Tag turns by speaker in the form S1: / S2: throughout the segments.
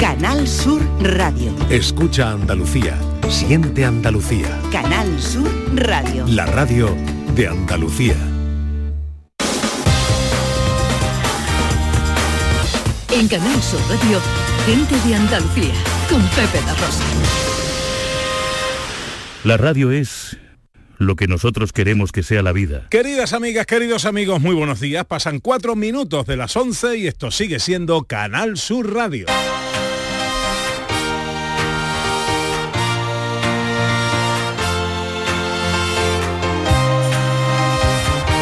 S1: Canal Sur Radio.
S2: Escucha Andalucía. Siente Andalucía.
S1: Canal Sur Radio.
S2: La radio de Andalucía.
S3: En Canal Sur Radio, gente de Andalucía, con Pepe da Rosa.
S4: La radio es lo que nosotros queremos que sea la vida.
S5: Queridas amigas, queridos amigos, muy buenos días. Pasan cuatro minutos de las 11 y esto sigue siendo Canal Sur Radio.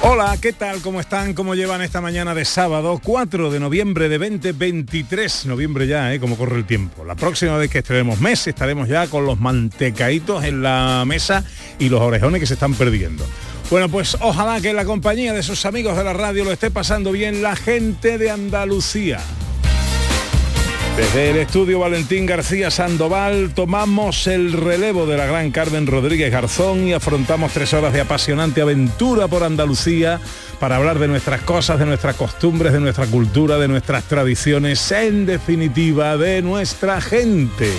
S5: Hola, ¿qué tal? ¿Cómo están? ¿Cómo llevan esta mañana de sábado 4 de noviembre de 2023? Noviembre ya, ¿eh? Como corre el tiempo. La próxima vez que estrenemos mes estaremos ya con los mantecaitos en la mesa y los orejones que se están perdiendo. Bueno, pues ojalá que en la compañía de sus amigos de la radio lo esté pasando bien la gente de Andalucía. Desde el estudio Valentín García Sandoval tomamos el relevo de la gran Carmen Rodríguez Garzón y afrontamos tres horas de apasionante aventura por Andalucía para hablar de nuestras cosas, de nuestras costumbres, de nuestra cultura, de nuestras tradiciones, en definitiva, de nuestra gente.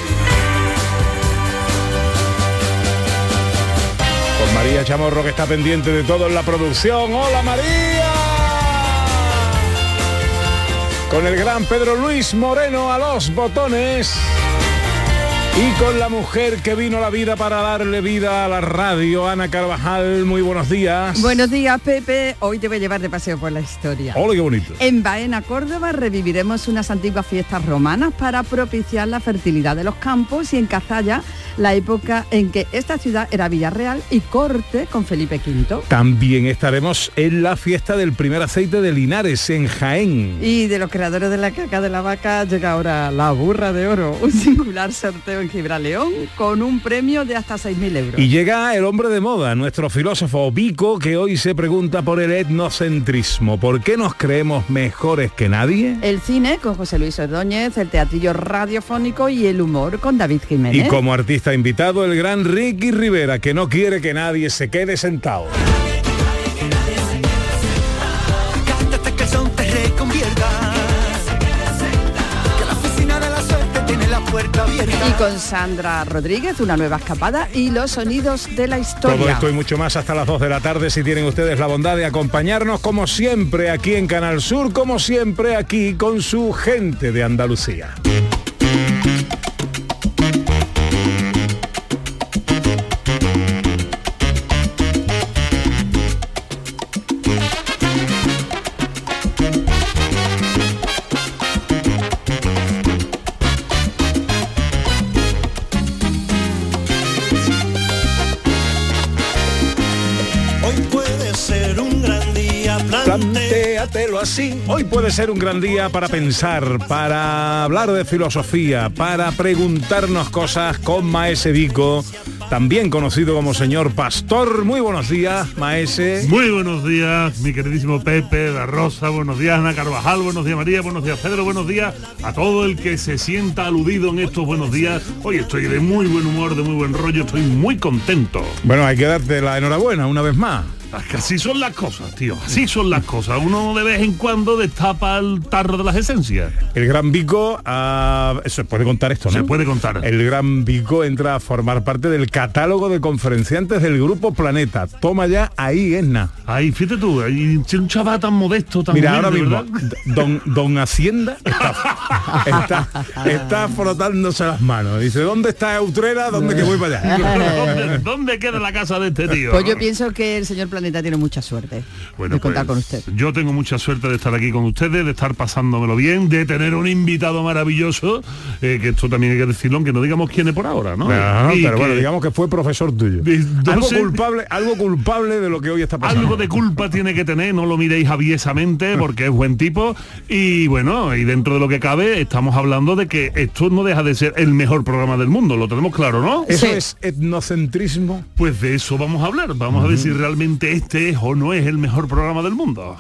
S5: Con María Chamorro que está pendiente de todo en la producción. ¡Hola María! Con el gran Pedro Luis Moreno a los botones y con la mujer que vino a la vida para darle vida a la radio, Ana Carvajal, muy buenos días.
S6: Buenos días, Pepe. Hoy te voy a llevar de paseo por la historia.
S5: Hola, qué bonito.
S6: En Baena, Córdoba, reviviremos unas antiguas fiestas romanas para propiciar la fertilidad de los campos y en Cazalla la época en que esta ciudad era Villarreal y corte con Felipe V.
S5: También estaremos en la fiesta del primer aceite de Linares, en Jaén.
S6: Y de los creadores de la caca de la vaca llega ahora la burra de oro, un singular sorteo en Gibraleón con un premio de hasta 6.000 euros.
S5: Y llega el hombre de moda, nuestro filósofo Vico, que hoy se pregunta por el etnocentrismo. ¿Por qué nos creemos mejores que nadie?
S6: El cine con José Luis Ordóñez, el teatrillo radiofónico y el humor con David Jiménez.
S5: Y como artista invitado, el gran Ricky Rivera, que no quiere que nadie se quede sentado.
S6: Con Sandra Rodríguez, una nueva escapada y los sonidos de la historia.
S5: Todo esto y mucho más hasta las 2 de la tarde si tienen ustedes la bondad de acompañarnos como siempre aquí en Canal Sur, como siempre aquí con su gente de Andalucía. Plantéatelo así. Hoy puede ser un gran día para pensar, para hablar de filosofía, para preguntarnos cosas con Maese Vico, también conocido como señor Pastor. Muy buenos días, Maese.
S7: Muy buenos días, mi queridísimo Pepe, La Rosa, buenos días, Ana Carvajal, buenos días, María, buenos días, Pedro, buenos días a todo el que se sienta aludido en estos buenos días. Hoy estoy de muy buen humor, de muy buen rollo, estoy muy contento.
S5: Bueno, hay que darte la enhorabuena una vez más.
S7: Así son las cosas, tío, así son las cosas. Uno de vez en cuando destapa el tarro de las esencias.
S5: El Gran Vico, ah, se puede contar esto, ¿no?
S7: Se puede contar.
S5: El Gran Vico entra a formar parte del catálogo de conferenciantes del Grupo Planeta. Toma ya ahí, Esna.
S7: Ahí, fíjate tú, ahí, un chaval tan modesto, tan
S5: Mira, ahora mismo, don, don Hacienda está, está, está frotándose las manos. Dice, ¿dónde está Utrera? ¿Dónde que voy para allá?
S7: ¿Dónde, dónde queda la casa de este tío?
S6: Pues yo pienso que el señor Planeta tiene mucha suerte
S7: Bueno,
S6: de contar
S7: pues,
S6: con usted.
S7: Yo tengo mucha suerte de estar aquí con ustedes, de estar pasándomelo bien, de tener un invitado maravilloso, eh, que esto también hay que decirlo, aunque no digamos quién es por ahora, ¿no?
S5: Pero
S7: que
S5: bueno, digamos que fue profesor tuyo.
S7: De- no
S5: Algo
S7: sé.
S5: culpable, algo culpable de lo que hoy está pasando.
S7: Algo de culpa tiene que tener, no lo miréis aviesamente porque es buen tipo y bueno, y dentro de lo que cabe estamos hablando de que esto no deja de ser el mejor programa del mundo, lo tenemos claro, ¿no?
S5: Eso
S6: Sí.
S5: es etnocentrismo.
S7: Pues de eso vamos a hablar, vamos a ver si realmente que este es o no es el mejor programa del mundo.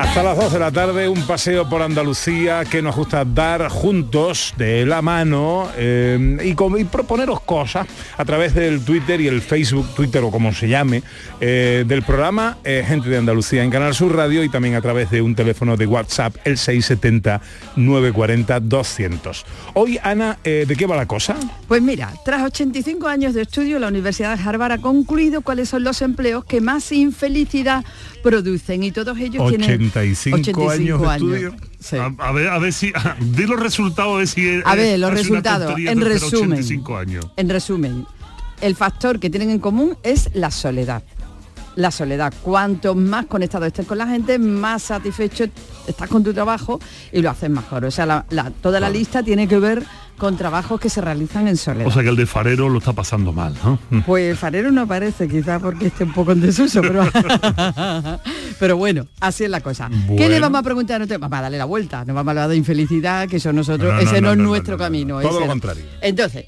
S5: Hasta las 2 de la tarde, un paseo por Andalucía que nos gusta dar juntos, de la mano, eh, y, proponeros cosas a través del Twitter y el Facebook, Twitter o como se llame, eh, del programa eh, Gente de Andalucía en Canal Sur Radio y también a través de un teléfono de WhatsApp, el 670-940-200. Hoy, Ana, ¿de qué va la cosa?
S6: Pues mira, tras 85 años de estudio, la Universidad de Harvard ha concluido cuáles son los empleos que más infelicidad producen y todos ellos tienen
S5: 85 años de estudio.
S6: Sí.
S7: A, a ver, a ver si. di los resultados, a ver si. es-
S6: A ver, los
S7: es una
S6: resultados, en resumen.
S7: 85 años.
S6: En resumen, el factor que tienen en común es la soledad. La soledad. Cuanto más conectado estés con la gente, más satisfecho estás con tu trabajo y lo haces mejor. O sea, la- la- toda la lista tiene que ver con trabajos que se realizan en soledad.
S7: O sea que el de farero lo está pasando mal, ¿no?
S6: Pues farero no parece, quizás porque esté un poco en desuso, pero, pero bueno, así es la cosa. ¿Qué le vamos a preguntar a nuestro? Vamos a darle la vuelta, no vamos a hablar de infelicidad, que eso nosotros,
S5: No, no,
S6: ese no,
S5: no,
S6: es nuestro
S5: no, no,
S6: camino.
S5: no. Todo lo contrario.
S6: Entonces,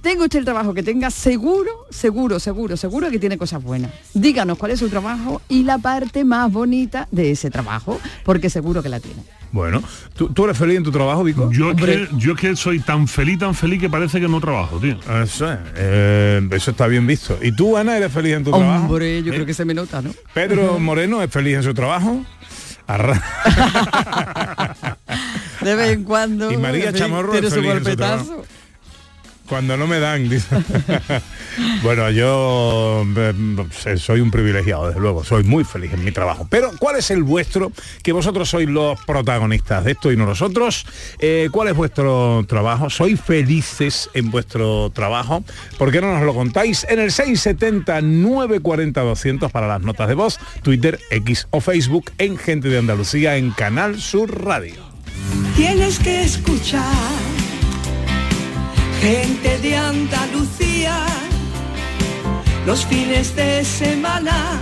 S6: tenga usted el trabajo que tenga, seguro, seguro, seguro, seguro que tiene cosas buenas. Díganos cuál es su trabajo y la parte más bonita de ese trabajo, porque seguro que la tiene.
S5: Bueno, ¿tú, tú eres feliz en tu trabajo, Vico?
S7: Yo es, que, yo es que soy tan feliz, tan feliz que parece que no trabajo, tío.
S5: Eso, es, eh, eso está bien visto. ¿Y tú, Ana, eres feliz en tu trabajo?
S6: Hombre, yo
S5: ¿Eh?
S6: creo que se me nota, ¿no?
S5: Pedro Moreno es feliz en su trabajo. Arra-
S6: De vez en cuando.
S5: Y María Chamorro
S6: tiene
S5: es
S6: su
S5: feliz en su
S6: golpetazo.
S5: trabajo. Cuando no me dan, bueno, yo eh, soy un privilegiado, desde luego, soy muy feliz en mi trabajo. Pero, ¿cuál es el vuestro? Que vosotros sois los protagonistas de esto y no nosotros. Eh, ¿Cuál es vuestro trabajo? ¿Sois felices en vuestro trabajo? ¿Por qué no nos lo contáis? En el 670 940 200 para las notas de voz, Twitter, X o Facebook en Gente de Andalucía en Canal Sur Radio.
S8: Tienes que escuchar gente de Andalucía los fines de semana.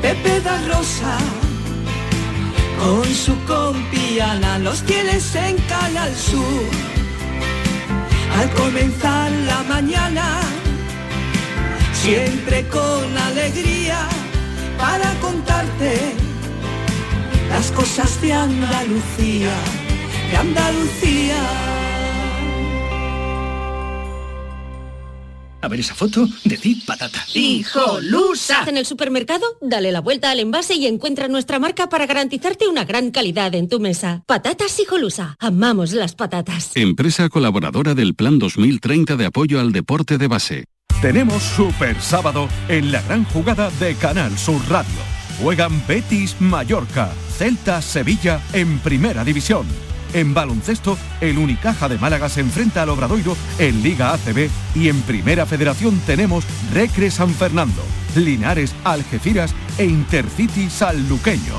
S8: Pepe da Rosa con su compiana los tienes en Canal Sur. Al comenzar la mañana, siempre con alegría para contarte las cosas de Andalucía, de Andalucía.
S9: A ver esa foto, decid patata.
S10: ¡Hijolusa! En el supermercado, dale la vuelta al envase y encuentra nuestra marca para garantizarte una gran calidad en tu mesa. Patatas Hijolusa. Amamos las patatas.
S11: Empresa colaboradora del Plan 2030 de apoyo al deporte de base.
S12: Tenemos Super Sábado en la gran jugada de Canal Sur Radio. Juegan Betis Mallorca, Celta Sevilla en Primera División. En baloncesto, el Unicaja de Málaga se enfrenta al Obradoiro en Liga ACB y en Primera Federación tenemos Recre San Fernando, Linares Algeciras e Intercity Sanluqueño.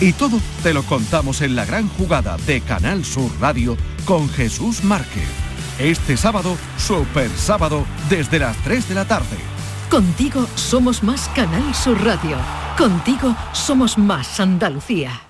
S12: Y todo te lo contamos en la gran jugada de Canal Sur Radio con Jesús Márquez. Este sábado, Super Sábado, desde las 3 de la tarde.
S3: Contigo somos más Canal Sur Radio. Contigo somos más Andalucía.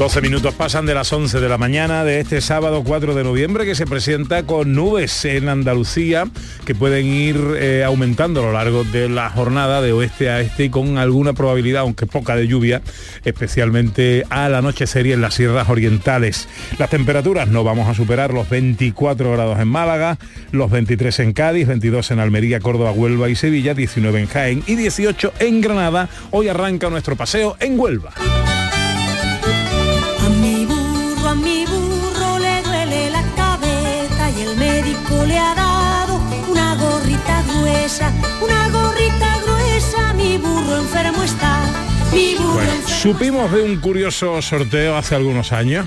S5: 12 minutos pasan de las 11 de la mañana de este sábado 4 de noviembre que se presenta con nubes en Andalucía que pueden ir eh, aumentando a lo largo de la jornada de oeste a este y con alguna probabilidad, aunque poca de lluvia, especialmente al anochecer y en las sierras orientales. Las temperaturas no vamos a superar los 24 grados en Málaga, los 23 en Cádiz, 22 en Almería, Córdoba, Huelva y Sevilla, 19 en Jaén y 18 en Granada. Hoy arranca nuestro paseo en Huelva. Supimos de un curioso sorteo hace algunos años.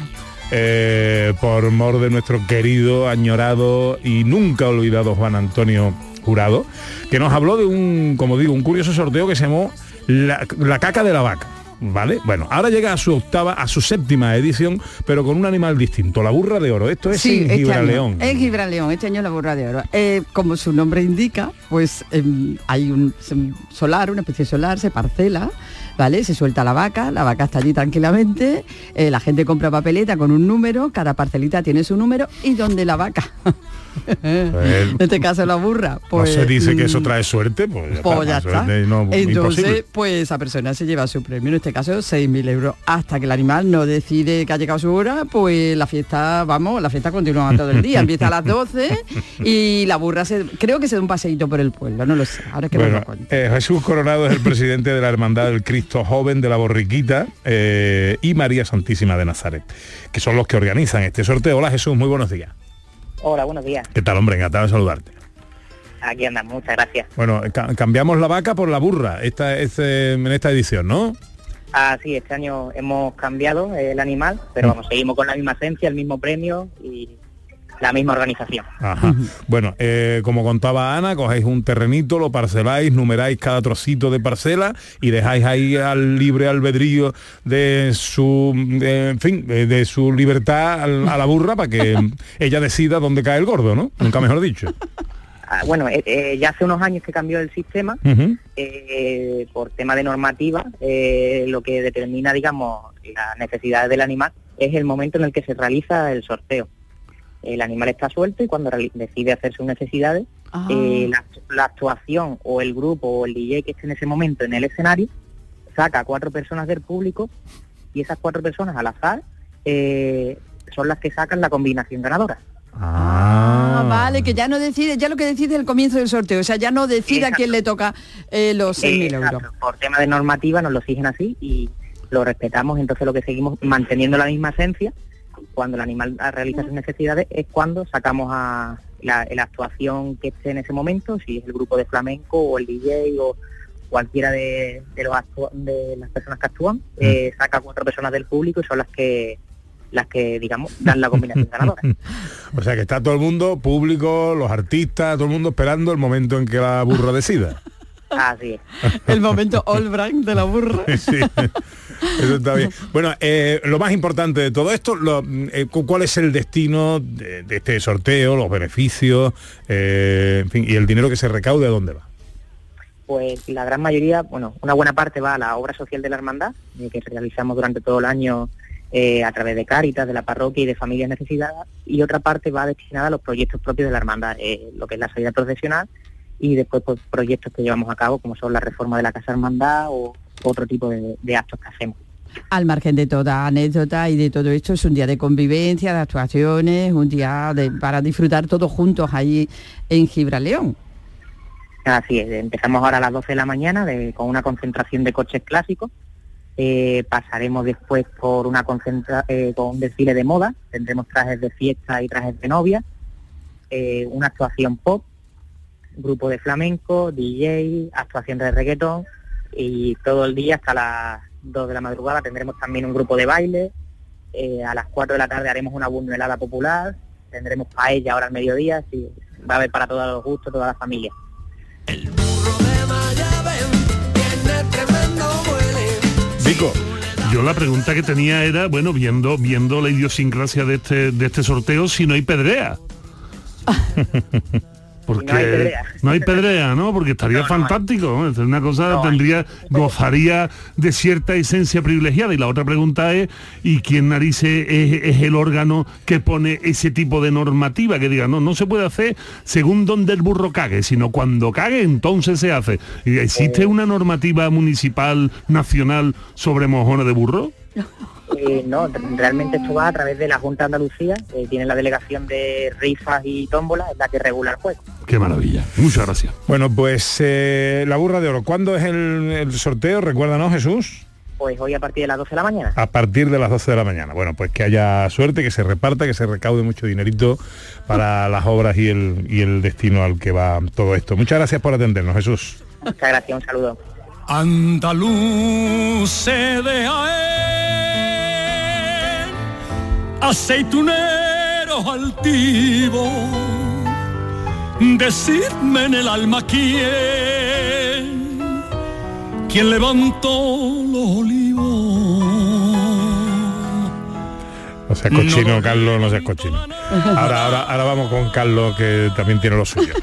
S5: eh, por mor de nuestro querido, añorado y nunca olvidado Juan Antonio Jurado, que nos habló de un, como digo, un curioso sorteo que se llamó La, la caca de la vaca. ¿Vale? Bueno, ahora llega a su octava, a su séptima edición, pero con un animal distinto, la burra de oro. Esto es
S6: Sí,
S5: en
S6: este
S5: Gibraleón.
S6: En Gibraleón, este año la burra de oro. Eh, como su nombre indica, pues em, hay un, un solar, una especie de solar, se parcela, ¿vale? Se suelta la vaca, la vaca está allí tranquilamente, eh, la gente compra papeleta con un número, cada parcelita tiene su número y donde la vaca. en este caso la burra. Pues,
S5: no se dice que eso
S6: mm,
S5: trae suerte, pues ya
S6: pues ya está.
S5: no,
S6: Entonces,
S5: imposible.
S6: pues esa persona se lleva su premio, en este caso 6.000 euros. Hasta que el animal no decide que ha llegado su hora, pues la fiesta, vamos, la fiesta continúa todo el día. Empieza a las 12 y la burra se, creo que se da un paseíto por el pueblo, no lo sé. Ahora es que no
S5: Bueno,
S6: lo cuento.
S5: eh, Jesús Coronado es el presidente de la Hermandad del Cristo Joven de la Borriquita eh, y María Santísima de Nazaret, que son los que organizan este sorteo. Hola Jesús, muy buenos días.
S13: Hola, buenos días.
S5: ¿Qué tal, hombre? Encantado de saludarte.
S13: Aquí andamos, muchas gracias.
S5: Bueno, ca- cambiamos la vaca por la burra esta, este, en esta edición, ¿no?
S13: Ah, sí, este año hemos cambiado el animal, pero
S5: Mm.
S13: vamos, seguimos con la misma esencia, el mismo premio y la misma organización.
S5: Ajá. Bueno, eh, como contaba Ana, cogéis un terrenito, lo parceláis, numeráis cada trocito de parcela y dejáis ahí al libre albedrío de su, de- en fin, de, de su libertad a la burra para que ella decida dónde cae el gordo, ¿no? Nunca mejor dicho.
S13: Ah, bueno, eh, eh, ya hace unos años que cambió el sistema eh, por tema de normativa, lo que determina, digamos, las necesidades del animal es el momento en el que se realiza el sorteo. El animal está suelto y cuando decide hacer sus necesidades,
S6: Ah.
S13: eh, la, la actuación o el grupo o el DJ que esté en ese momento en el escenario saca a cuatro personas del público y esas cuatro personas al azar eh, son las que sacan la combinación ganadora.
S6: Ah, vale, que ya no decide, ya lo que decide es el comienzo del sorteo, o sea, ya no decide a quién le toca eh, los 6.000 euros.
S13: Exacto, Por tema de normativa nos lo exigen así y lo respetamos, entonces lo que seguimos manteniendo la misma esencia, cuando el animal realiza sus necesidades es cuando sacamos a la, la actuación que esté en ese momento, si es el grupo de flamenco o el DJ o cualquiera de, de los actu- de las personas que actúan, eh, saca a cuatro personas del público y son las que las que digamos dan la combinación ganadora.
S5: O sea que está todo el mundo, público, los artistas, todo el mundo esperando el momento en que la burra decida.
S13: Así es.
S6: El momento All Brand de la burra.
S5: Sí, eso está bien. Bueno, eh, lo más importante de todo esto, lo- eh, cu- ¿cuál es el destino de, de este sorteo, los beneficios, eh, en fin, y el dinero que se recaude, a dónde va?
S13: Pues la gran mayoría, bueno, una buena parte va a la obra social de la hermandad, eh, que realizamos durante todo el año eh, a través de Cáritas, de la parroquia y de familias necesitadas, y otra parte va destinada a los proyectos propios de la hermandad, eh, lo que es la salida profesional, y después pues, proyectos que llevamos a cabo, como son la reforma de la casa hermandad o otro tipo de, de actos que hacemos.
S6: Al margen de toda anécdota y de todo esto, es un día de convivencia, de actuaciones, un día de- para disfrutar todos juntos ahí en Gibraleón.
S13: Así es, empezamos ahora a las 12 de la mañana de- con una concentración de coches clásicos. Eh, pasaremos después por una concentra eh, con un desfile de moda, tendremos trajes de fiesta y trajes de novia, eh, una actuación pop, grupo de flamenco, DJ, actuación de reggaetón y todo el día hasta las 2 de la madrugada tendremos también un grupo de baile, eh, a las 4 de la tarde haremos una buñuelada popular, tendremos paella ahora al mediodía, así va a haber para todos los gustos, toda la familia.
S5: Vico.
S7: Yo la pregunta que tenía era, bueno, viendo, viendo la idiosincrasia de este, de este sorteo, si no hay pedrea. Porque
S13: No hay pedrea.
S7: no hay pedrea, ¿no? Porque estaría fantástico. ¿no? Es una cosa tendría, gozaría de cierta esencia privilegiada. Y la otra pregunta es, ¿y quién narices es, es el órgano que pone ese tipo de normativa? Que diga, no, no se puede hacer según donde el burro cague, sino cuando cague, entonces se hace. ¿Y ¿Existe una normativa municipal nacional sobre mojones de burro?
S13: Eh, no, realmente esto va a través de la Junta de Andalucía, que tiene la delegación de rifas y tómbolas, es la que regula el juego.
S7: Qué maravilla. Muchas gracias.
S5: Bueno, pues eh, la burra de oro. ¿Cuándo es el, el sorteo? Recuérdanos, Jesús.
S13: Pues hoy a partir de las 12 de la mañana.
S5: A partir de las 12 de la mañana. Bueno, pues que haya suerte, que se reparta, que se recaude mucho dinerito para las obras y el, y el destino al que va todo esto. Muchas gracias por atendernos, Jesús.
S13: Muchas gracias, un saludo.
S14: Andaluz de Jaén, aceituneros altivos, decidme en el alma quién, quién levantó los olivos.
S5: No seas cochino, Carlos, no seas cochino. Ahora, ahora, ahora vamos con Carlos, que también tiene lo suyo.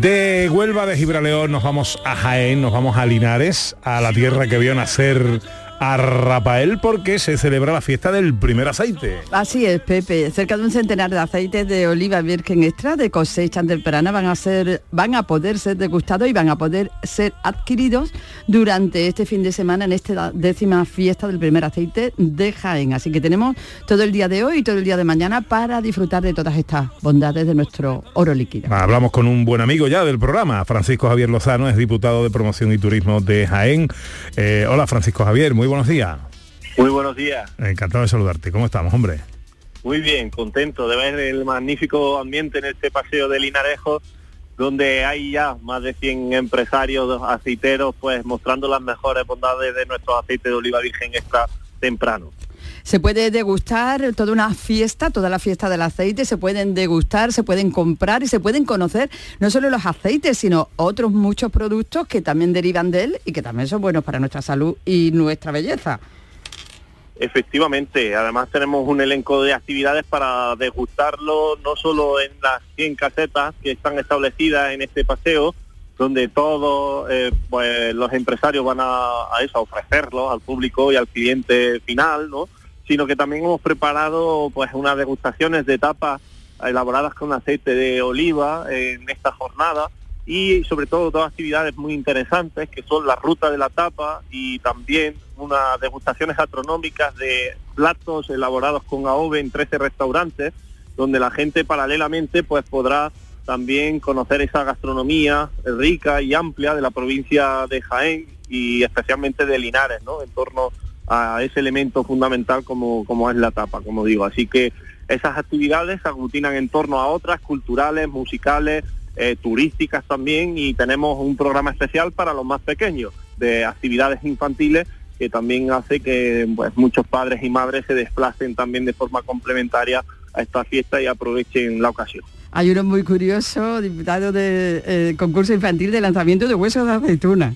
S5: De Huelva, de Gibraleón, nos vamos a Jaén, nos vamos a Linares, a la tierra que vio nacer a Rafael porque se celebra la fiesta del primer aceite.
S6: Así es, Pepe. Cerca de un centenar de aceites de oliva virgen extra de cosecha temprana van a ser, van a poder ser degustados y van a poder ser adquiridos durante este fin de semana en esta décima fiesta del primer aceite de Jaén. Así que tenemos todo el día de hoy y todo el día de mañana para disfrutar de todas estas bondades de nuestro oro líquido.
S5: Hablamos con un buen amigo ya del programa, Francisco Javier Lozano, es diputado de promoción y turismo de Jaén. Eh, hola Francisco Javier, muy buenos días.
S15: Muy buenos días.
S5: Encantado de saludarte. ¿Cómo estamos, hombre?
S15: Muy bien, contento de ver el magnífico ambiente en este paseo de Linarejo, donde hay ya más de 100 empresarios aceiteros pues mostrando las mejores bondades de nuestro aceite de oliva virgen extra temprano.
S6: Se puede degustar toda una fiesta, toda la fiesta del aceite, se pueden degustar, se pueden comprar y se pueden conocer no solo los aceites, sino otros muchos productos que también derivan de él y que también son buenos para nuestra salud y nuestra belleza.
S15: Efectivamente, además tenemos un elenco de actividades para degustarlo no solo en las 100 casetas que están establecidas en este paseo, donde todos eh, pues, los empresarios van a, a eso, a ofrecerlo al público y al cliente final, ¿no? Sino que también hemos preparado pues unas degustaciones de tapas elaboradas con aceite de oliva en esta jornada y sobre todo dos actividades muy interesantes que son la ruta de la tapa y también unas degustaciones astronómicas de platos elaborados con AOVE en 13 restaurantes donde la gente paralelamente pues podrá también conocer esa gastronomía rica y amplia de la provincia de Jaén y especialmente de Linares, ¿no? En torno a ese elemento fundamental como, como es la tapa, como digo. Así que esas actividades se aglutinan en torno a otras culturales, musicales, eh, turísticas también y tenemos un programa especial para los más pequeños de actividades infantiles que también hace que pues, muchos padres y madres se desplacen también de forma complementaria a esta fiesta y aprovechen la ocasión.
S6: Hay uno muy curioso, diputado del de, eh, concurso infantil de lanzamiento de huesos de aceituna.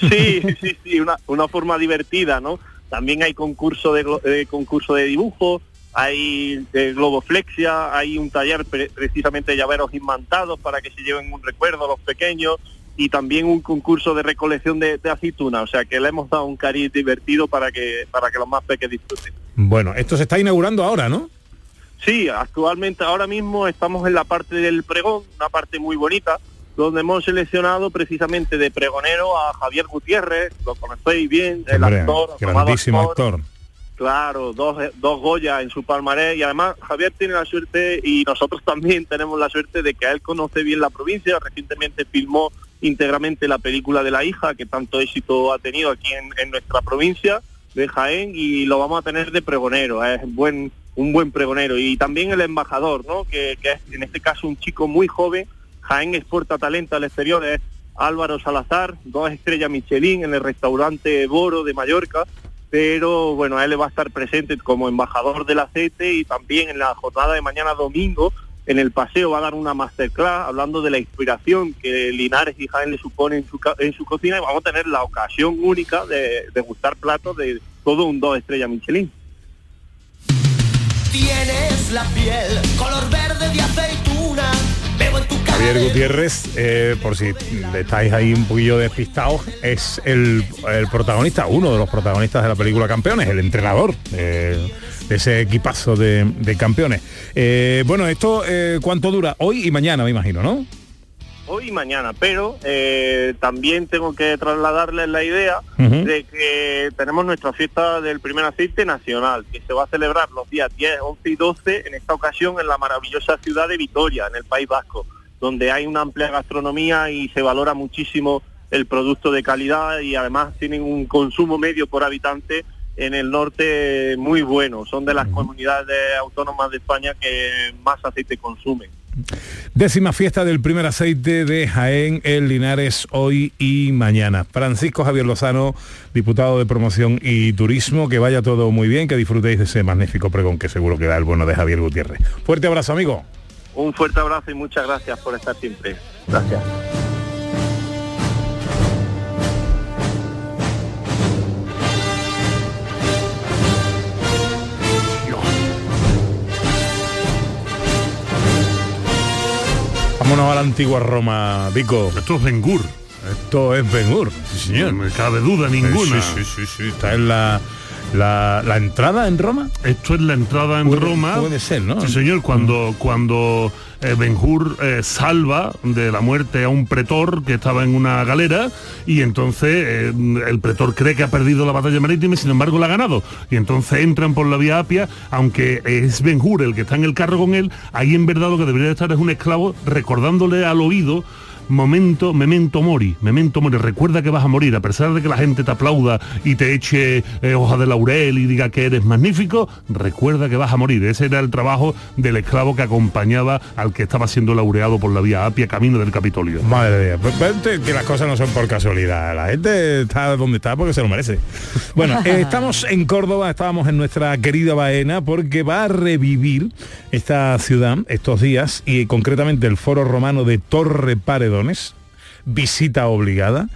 S15: Sí, sí, sí, una, una forma divertida, ¿no? También hay concurso de, eh, concurso de dibujo, hay de globoflexia, hay un taller precisamente de llaveros imantados para que se lleven un recuerdo a los pequeños y también un concurso de recolección de, de aceituna, o sea que le hemos dado un cariz divertido para que para que los más pequeños disfruten.
S5: Bueno, esto se está inaugurando ahora, ¿no?
S15: Sí, actualmente ahora mismo estamos en la parte del pregón, una parte muy bonita, donde hemos seleccionado precisamente de pregonero a Javier Gutiérrez, lo conocéis bien, el
S5: Hombre,
S15: actor,
S5: grandísimo actor.
S15: actor. Claro, dos, dos Goya en su palmarés y además Javier tiene la suerte y nosotros también tenemos la suerte de que él conoce bien la provincia, recientemente filmó íntegramente la película de la hija que tanto éxito ha tenido aquí en, en nuestra provincia de Jaén y lo vamos a tener de pregonero, es buen un buen pregonero y también el embajador, ¿no? que, que es en este caso un chico muy joven Jaén exporta talento al exterior, es Álvaro Salazar, dos estrellas Michelin en el restaurante Boro de Mallorca, pero bueno, él va a estar presente como embajador del aceite y también en la jornada de mañana domingo en el paseo va a dar una masterclass hablando de la inspiración que Linares y Jaén le suponen en su, en su cocina y vamos a tener la ocasión única de, de gustar platos de todo un dos estrellas Michelin.
S5: Javier Gutiérrez, eh, por si estáis ahí un poquillo despistados, es el, protagonista, uno de los protagonistas de la película Campeones, el entrenador eh, de ese equipazo de, de campeones. Eh, bueno, esto cuánto dura? Hoy y mañana, me imagino, ¿no?
S15: Hoy y mañana, pero también tengo que trasladarles la idea uh -huh. de que tenemos nuestra fiesta del primer aceite nacional, que se va a celebrar los días 10, 11 y 12, en esta ocasión en la maravillosa ciudad de Vitoria, en el País Vasco donde hay una amplia gastronomía y se valora muchísimo el producto de calidad y además tienen un consumo medio por habitante en el norte muy bueno. Son de las comunidades autónomas de España que más aceite consumen.
S5: Décima fiesta del primer aceite de Jaén en Linares hoy y mañana. Francisco Javier Lozano, diputado de promoción y turismo, que vaya todo muy bien, que disfrutéis de ese magnífico pregón que seguro que da el bueno de Javier Gutiérrez. Fuerte abrazo, amigo.
S15: Un fuerte abrazo y muchas gracias por estar siempre. Gracias.
S5: Vámonos a la antigua Roma, Vico.
S7: Esto es Bengur.
S5: Esto es Bengur, sí señor.
S7: No me cabe duda ninguna.
S5: Sí, sí, sí, sí. Está en la, la, la entrada en Roma.
S7: Esto es la entrada en
S5: Puede-
S7: Roma.
S5: puede ser, ¿no?
S7: Sí, señor, cuando, cuando eh, Ben-Hur eh, salva de la muerte a un pretor que estaba en una galera y entonces eh, el pretor cree que ha perdido la batalla marítima y sin embargo la ha ganado. Y entonces entran por la vía Apia, aunque es Ben-Hur el que está en el carro con él, ahí en verdad lo que debería estar es un esclavo recordándole al oído momento, memento mori, memento mori, recuerda que vas a morir, a pesar de que la gente te aplauda y te eche eh, hoja de laurel y diga que eres magnífico, recuerda que vas a morir. Ese era el trabajo del esclavo que acompañaba al que estaba siendo laureado por la vía Apia, camino del Capitolio.
S5: Madre mía, pues, pues, que las cosas no son por casualidad. La gente está donde está porque se lo merece. Bueno, eh, estamos en Córdoba, estábamos en nuestra querida Baena porque va a revivir esta ciudad estos días y concretamente el foro romano de Torre Visita obligada.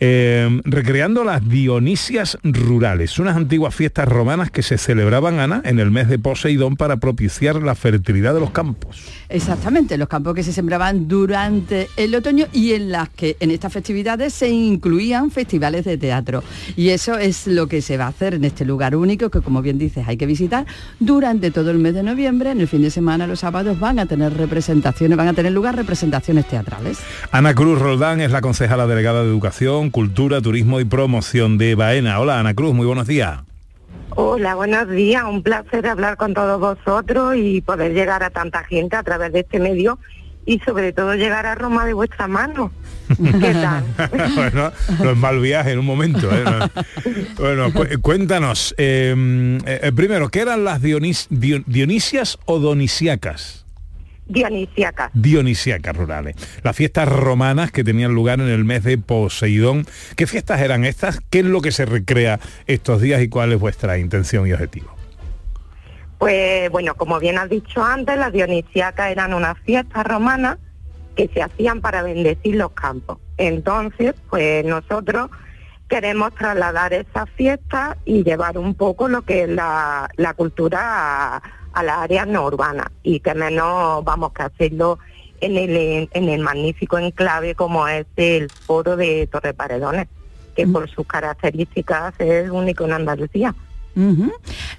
S5: Eh, recreando las Dionisias rurales, unas antiguas fiestas romanas que se celebraban, Ana, en el mes de Poseidón para propiciar la fertilidad de los campos.
S6: Exactamente, los campos que se sembraban durante el otoño y en las que en estas festividades se incluían festivales de teatro. Y eso es lo que se va a hacer en este lugar único que, como bien dices, hay que visitar durante todo el mes de noviembre. En el fin de semana, los sábados, van a tener representaciones, van a tener lugar representaciones teatrales.
S5: Ana Cruz Roldán es la concejala delegada de Educación, Cultura, Turismo y Promoción de Baena. Hola Ana Cruz, muy buenos días.
S16: Hola, buenos días. Un placer hablar con todos vosotros y poder llegar a tanta gente a través de este medio y sobre todo llegar a Roma de vuestra mano. ¿Qué tal?
S5: bueno, no es mal viaje en un momento. ¿eh? No. Bueno, cu- cuéntanos, eh, eh, primero, ¿qué eran las Dionis- Dio- Dionisias o Donisiacas?
S16: Dionisiaca.
S5: Dionisiacas rurales. Las fiestas romanas que tenían lugar en el mes de Poseidón. ¿Qué fiestas eran estas? ¿Qué es lo que se recrea estos días y cuál es vuestra intención y objetivo?
S16: Pues bueno, como bien has dicho antes, las dionisiacas eran unas fiestas romanas que se hacían para bendecir los campos. Entonces, pues nosotros queremos trasladar esas fiestas y llevar un poco lo que es la, la cultura a, a las áreas no urbanas y que menos vamos que hacerlo en el, en el magnífico enclave como es el foro de Torre Paredones, que por sus características es único en Andalucía.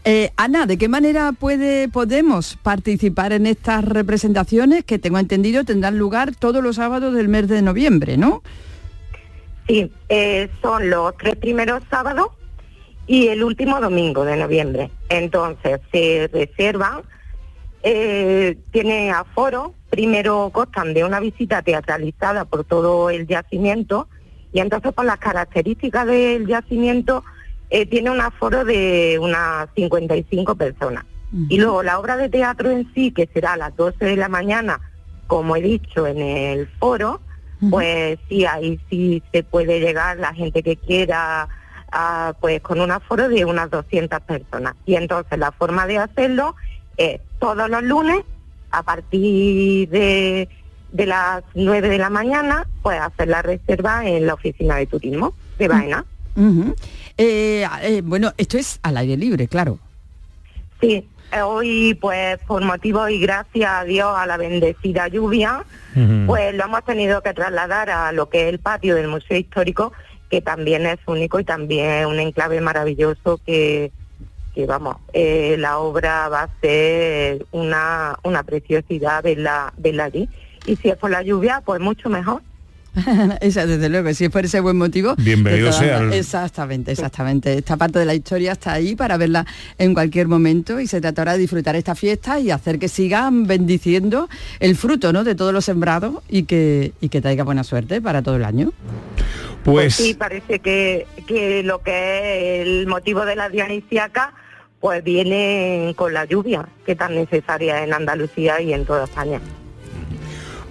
S6: Eh, Ana, ¿de qué manera puede, podemos participar en estas representaciones que tengo entendido tendrán lugar todos los sábados del mes de noviembre, ¿no?
S16: Sí, eh, son los tres primeros sábados y el último domingo de noviembre. Entonces se reservan, eh, tiene aforo, primero constan de una visita teatralizada por todo el yacimiento y entonces por las características del yacimiento eh, tiene un aforo de unas 55 personas. Y luego la obra de teatro en sí, que será a las 12 de la mañana, como he dicho en el foro, pues sí, ahí sí se puede llegar la gente que quiera, ah, pues con un aforo de unas 200 personas. Y entonces la forma de hacerlo es todos los lunes, a partir de, de las 9 de la mañana, pues hacer la reserva en la oficina de turismo de Baena.
S6: Eh, eh, bueno, esto es al aire libre, claro.
S16: Sí, eh, hoy pues por motivo y gracias a Dios a la bendecida lluvia, pues lo hemos tenido que trasladar a lo que es el patio del Museo Histórico, que también es único y también un enclave maravilloso que, que vamos, eh, la obra va a ser una, una preciosidad verla, verla allí. Y si es por la lluvia, pues mucho mejor.
S6: Esa, desde luego, si es por ese buen motivo.
S5: Bienvenido sea
S6: Exactamente, exactamente. Esta parte de la historia está ahí para verla en cualquier momento y se tratará de disfrutar esta fiesta y hacer que sigan bendiciendo el fruto ¿no? de todos los sembrados y que, y que traiga buena suerte para todo el año.
S5: Pues
S16: sí, parece que, que lo que es el motivo de la Dionisiaca, pues viene con la lluvia, que tan necesaria en Andalucía y en toda España.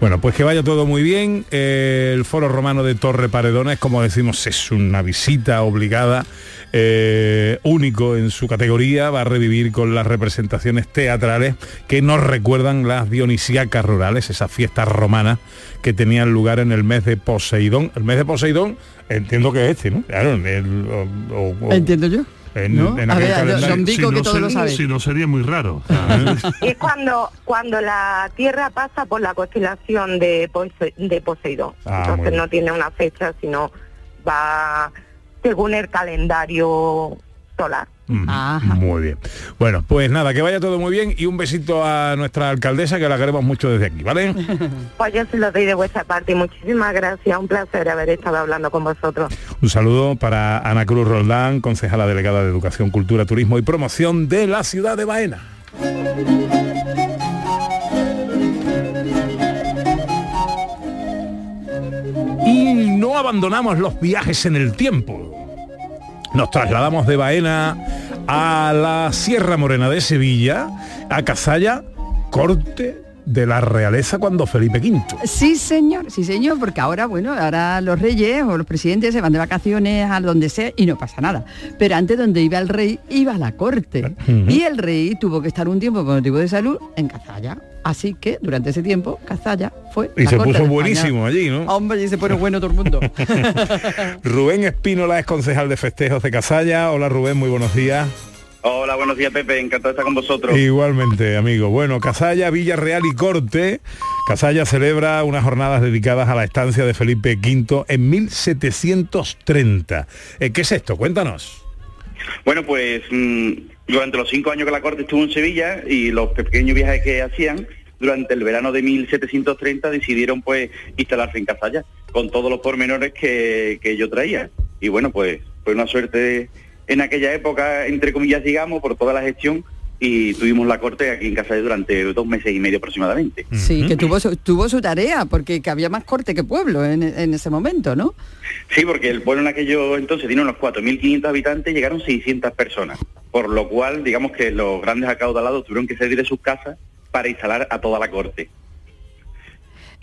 S5: Bueno, pues que vaya todo muy bien. Eh, el Foro Romano de Torre Paredones, como decimos, es una visita obligada, eh, único en su categoría. Va a revivir con las representaciones teatrales que nos recuerdan las dionisíacas rurales, esas fiestas romanas que tenían lugar en el mes de Poseidón. El mes de Poseidón, entiendo que es este, ¿no? Claro,
S6: Entiendo yo.
S5: En,
S6: ¿No?
S5: en aquel
S6: ver,
S5: calendario.
S7: Si
S6: que
S7: no
S6: todo lo
S7: sería-
S6: sabe.
S7: Si no sería muy raro.
S16: Es cuando, cuando la Tierra pasa por la constelación de, Pose- de Poseidón.
S5: Ah,
S16: Entonces no tiene una fecha, sino va según el calendario solar.
S5: Mm, Muy bien. Bueno, pues nada, que vaya todo muy bien y un besito a nuestra alcaldesa que la queremos mucho desde aquí, ¿vale?
S16: Pues yo se lo doy de vuestra parte y muchísimas gracias. Un placer haber estado hablando con vosotros.
S5: Un saludo para Ana Cruz Roldán, concejala delegada de Educación, Cultura, Turismo y Promoción de la ciudad de Baena. Y no abandonamos los viajes en el tiempo. Nos trasladamos de Baena a la Sierra Morena de Sevilla, a Cazalla, corte de la realeza cuando Felipe V.
S6: Sí, señor, sí, señor, porque ahora, bueno, ahora los reyes o los presidentes se van de vacaciones a donde sea y no pasa nada. Pero antes donde iba el rey, iba la corte. Y el rey tuvo que estar un tiempo por motivo de salud en Cazalla. Así que durante ese tiempo, Cazalla fue
S5: Y
S6: la
S5: se
S6: corte
S5: puso buenísimo allí, ¿no?
S6: Hombre, y se pone bueno todo el mundo.
S5: Rubén Espínola es concejal de festejos de Casalla. Hola Rubén, muy buenos días.
S17: Hola, buenos días Pepe, encantado de estar con vosotros.
S5: Igualmente, amigo. Bueno, Casalla, Villarreal y Corte. Casalla celebra unas jornadas dedicadas a la estancia de Felipe V en 1730. Eh, ¿Qué es esto? Cuéntanos.
S17: Bueno, pues mm, durante los cinco años que la corte estuvo en Sevilla y los pequeños viajes que hacían, durante el verano de 1730 decidieron pues instalarse en Casalla, con todos los pormenores que, que yo traía. Y bueno, pues fue una suerte en aquella época, entre comillas, digamos, por toda la gestión, y tuvimos la corte aquí en Casalla durante dos meses y medio aproximadamente.
S6: Sí, que tuvo su, tuvo su tarea, porque que había más corte que pueblo en, en ese momento, ¿no?
S17: Sí, porque el pueblo en aquello entonces tiene unos 4.500 habitantes, llegaron 600 personas, por lo cual digamos que los grandes acaudalados tuvieron que salir de sus casas para instalar a toda la corte.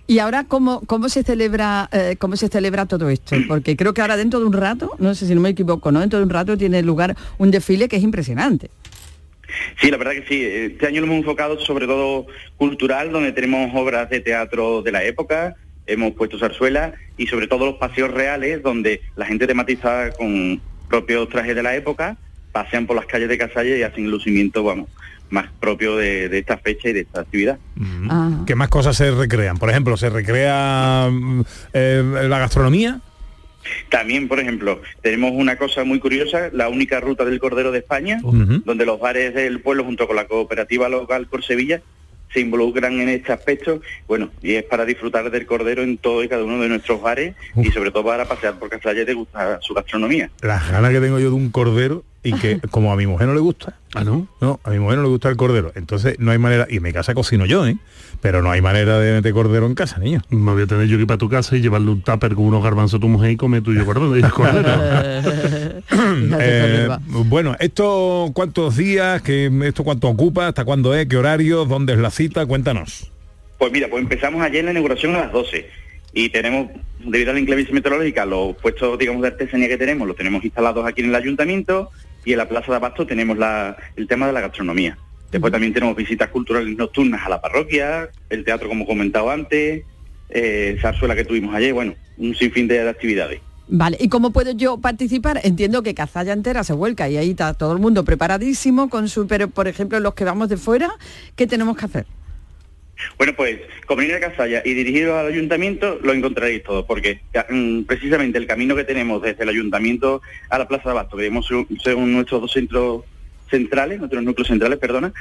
S6: Y ahora cómo, cómo se celebra eh, cómo se celebra todo esto, porque creo que ahora dentro de un rato, no sé si no me equivoco, ¿no? Dentro de un rato tiene lugar un desfile que es impresionante.
S17: Sí, la verdad que sí. Este año lo hemos enfocado sobre todo cultural, donde tenemos obras de teatro de la época, hemos puesto zarzuela y sobre todo los paseos reales, donde la gente tematiza con propios trajes de la época, pasean por las calles de Casalla y hacen lucimiento, vamos, más propio de, de esta fecha y de esta actividad.
S6: Ah.
S5: ¿Qué más cosas se recrean? Por ejemplo, ¿se recrea mm, eh, la gastronomía?
S17: También, por ejemplo, tenemos una cosa muy curiosa, la única ruta del Cordero de España, donde los bares del pueblo junto con la cooperativa local por Sevilla se involucran en este aspecto, bueno, y es para disfrutar del cordero en todo y cada uno de nuestros bares y sobre todo para pasear por Casalla y degustar su gastronomía.
S5: Las ganas que tengo yo de un cordero y que como a mi mujer no le gusta.
S7: Ah, ¿no?
S5: No, a mi mujer no le gusta el cordero. Entonces no hay manera, y en mi casa cocino yo, ¿eh? Pero no hay manera de meter cordero en casa, niño.
S7: Me voy a tener yo que ir para tu casa y llevarle un tupper con unos garbanzos a tu mujer y come tuyo cordero. y cordero.
S5: Eh, bueno, ¿esto cuántos días? Que ¿Esto cuánto ocupa? ¿Hasta cuándo es? ¿Qué horario? ¿Dónde es la cita? Cuéntanos.
S17: Pues mira, pues empezamos ayer la inauguración a las 12 y tenemos, debido a la inclemencia meteorológica, los puestos, digamos, de artesanía que tenemos, los tenemos instalados aquí en el ayuntamiento y en la Plaza de Abasto tenemos la- el tema de la gastronomía. Después también tenemos visitas culturales nocturnas a la parroquia, el teatro como comentado antes, eh, zarzuela que tuvimos ayer, bueno, un sinfín de, de actividades.
S6: Vale, ¿y cómo puedo yo participar? Entiendo que Cazalla entera se vuelca y ahí está todo el mundo preparadísimo con su, pero por ejemplo los que vamos de fuera, ¿qué tenemos que hacer?
S17: Bueno, pues a Casalla y dirigiros al ayuntamiento lo encontraréis todo, porque mm, precisamente el camino que tenemos desde el ayuntamiento a la Plaza de Abasto, que vemos según- nuestros dos centros centrales, nuestros núcleos centrales, perdona,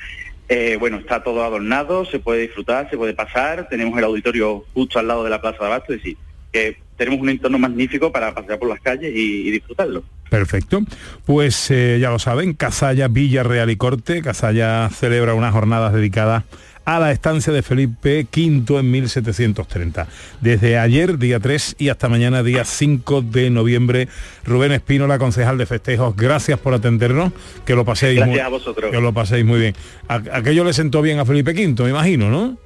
S17: eh, bueno, está todo adornado, se puede disfrutar, se puede pasar, tenemos el auditorio justo al lado de la Plaza de Abasto, es decir, que tenemos un entorno magnífico para pasear por las calles y, disfrutarlo.
S5: Perfecto. Pues eh, ya lo saben, Casalla, Villa Real y Corte. Casalla celebra unas jornadas dedicadas a la estancia de Felipe V en 1730. Desde ayer, día 3, y hasta mañana, día 5 de noviembre. Rubén Espínola, concejal de festejos, gracias por atendernos. Que lo paséis,
S17: Gracias
S5: muy,
S17: a vosotros.
S5: Que lo paséis muy bien. A- aquello le sentó bien a Felipe V, me imagino, ¿no?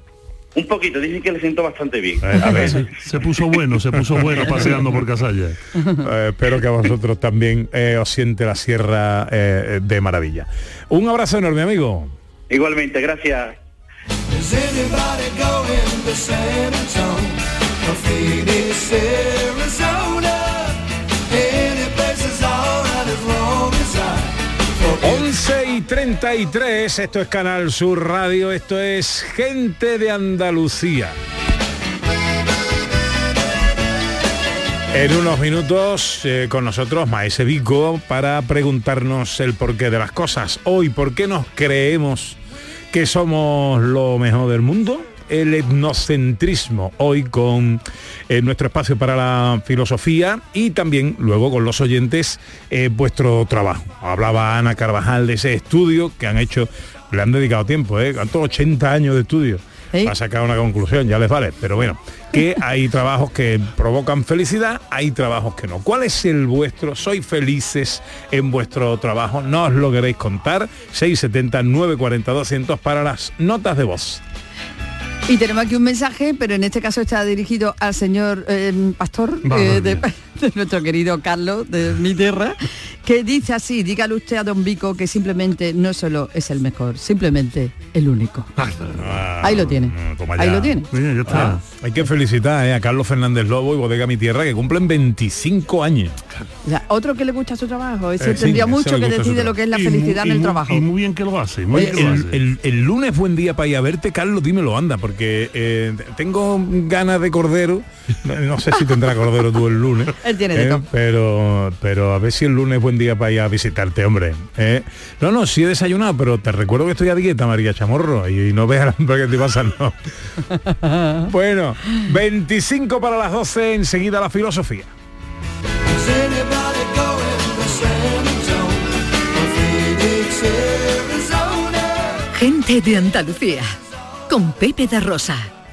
S17: Un poquito, dicen que le siento bastante bien.
S7: Eh, a ver, se, se puso bueno, se puso bueno paseando por Casalla.
S5: Eh, espero que a vosotros también eh, os siente la sierra eh, de maravilla. Un abrazo enorme, amigo.
S17: Igualmente, gracias.
S8: Anybody going to San Antonio or Phoenix, Arizona? Any place is alright as long as I forget
S5: 11 y 33, esto es Canal Sur Radio, esto es Gente de Andalucía. En unos minutos eh, con nosotros Maese Vico para preguntarnos el porqué de las cosas. Hoy, ¿por qué nos creemos que somos lo mejor del mundo? El etnocentrismo, hoy con eh, nuestro espacio para la filosofía y también luego con los oyentes eh, vuestro trabajo. Hablaba Ana Carvajal de ese estudio que han hecho, le han dedicado tiempo, ¿eh? ¿Cuántos? 80 años de estudio.
S6: ¿Eh?
S5: Para sacar una conclusión, ya les vale. Pero bueno, que hay trabajos que provocan felicidad, hay trabajos que no. ¿Cuál es el vuestro? ¿Sois felices en vuestro trabajo? ¿No os lo queréis contar? 670 940 200 para las notas de voz.
S6: Y tenemos aquí un mensaje, pero en este caso está dirigido al señor eh, pastor eh, de, de nuestro querido Carlos de mi tierra, que dice así, dígale usted a Don Vico que simplemente no solo es el mejor, simplemente el único. Ahí lo tiene. Ahí lo tiene.
S5: Ah, hay que felicitar eh, a Carlos Fernández Lobo y Bodega Mi Tierra que cumplen 25 años.
S6: O sea, otro que le gusta su trabajo, ese
S5: Eh, sí,
S6: tendría
S5: ese
S6: mucho que
S5: gusta su
S6: decir de lo que es la
S7: Y
S6: felicidad en el trabajo.
S7: Y muy bien que lo hace, muy
S5: Oye,
S7: bien que lo
S5: el,
S7: hace.
S5: el- el lunes buen día para ir a verte, Carlos, dímelo, anda, porque eh, tengo ganas de cordero. No, no sé si tendrá cordero tú el lunes.
S6: Él tiene de
S5: eh, pero, pero a ver si el lunes es buen día para ir a visitarte, hombre. eh. No, no, sí he desayunado, pero te recuerdo que estoy a dieta, María Chamorro, y, no veas hambre que te pasa, no. bueno, 25 para las 12, enseguida la filosofía.
S3: Gente de Andalucía. Con Pepe da Rosa.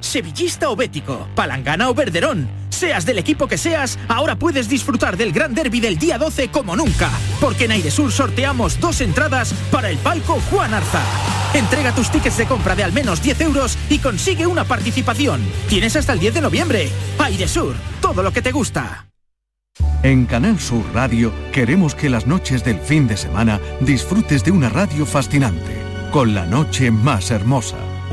S18: Sevillista o bético, palangana o verderón, seas del equipo que seas, ahora puedes disfrutar del gran derby del día 12 como nunca, porque en Airesur sorteamos dos entradas para el palco Juan Arza. Entrega tus tickets de compra de al menos 10 euros y consigue una participación. Tienes hasta el 10 de noviembre. Airesur, todo lo que te gusta.
S12: En Canal Sur Radio queremos que las noches del fin de semana disfrutes de una radio fascinante, con la noche más hermosa.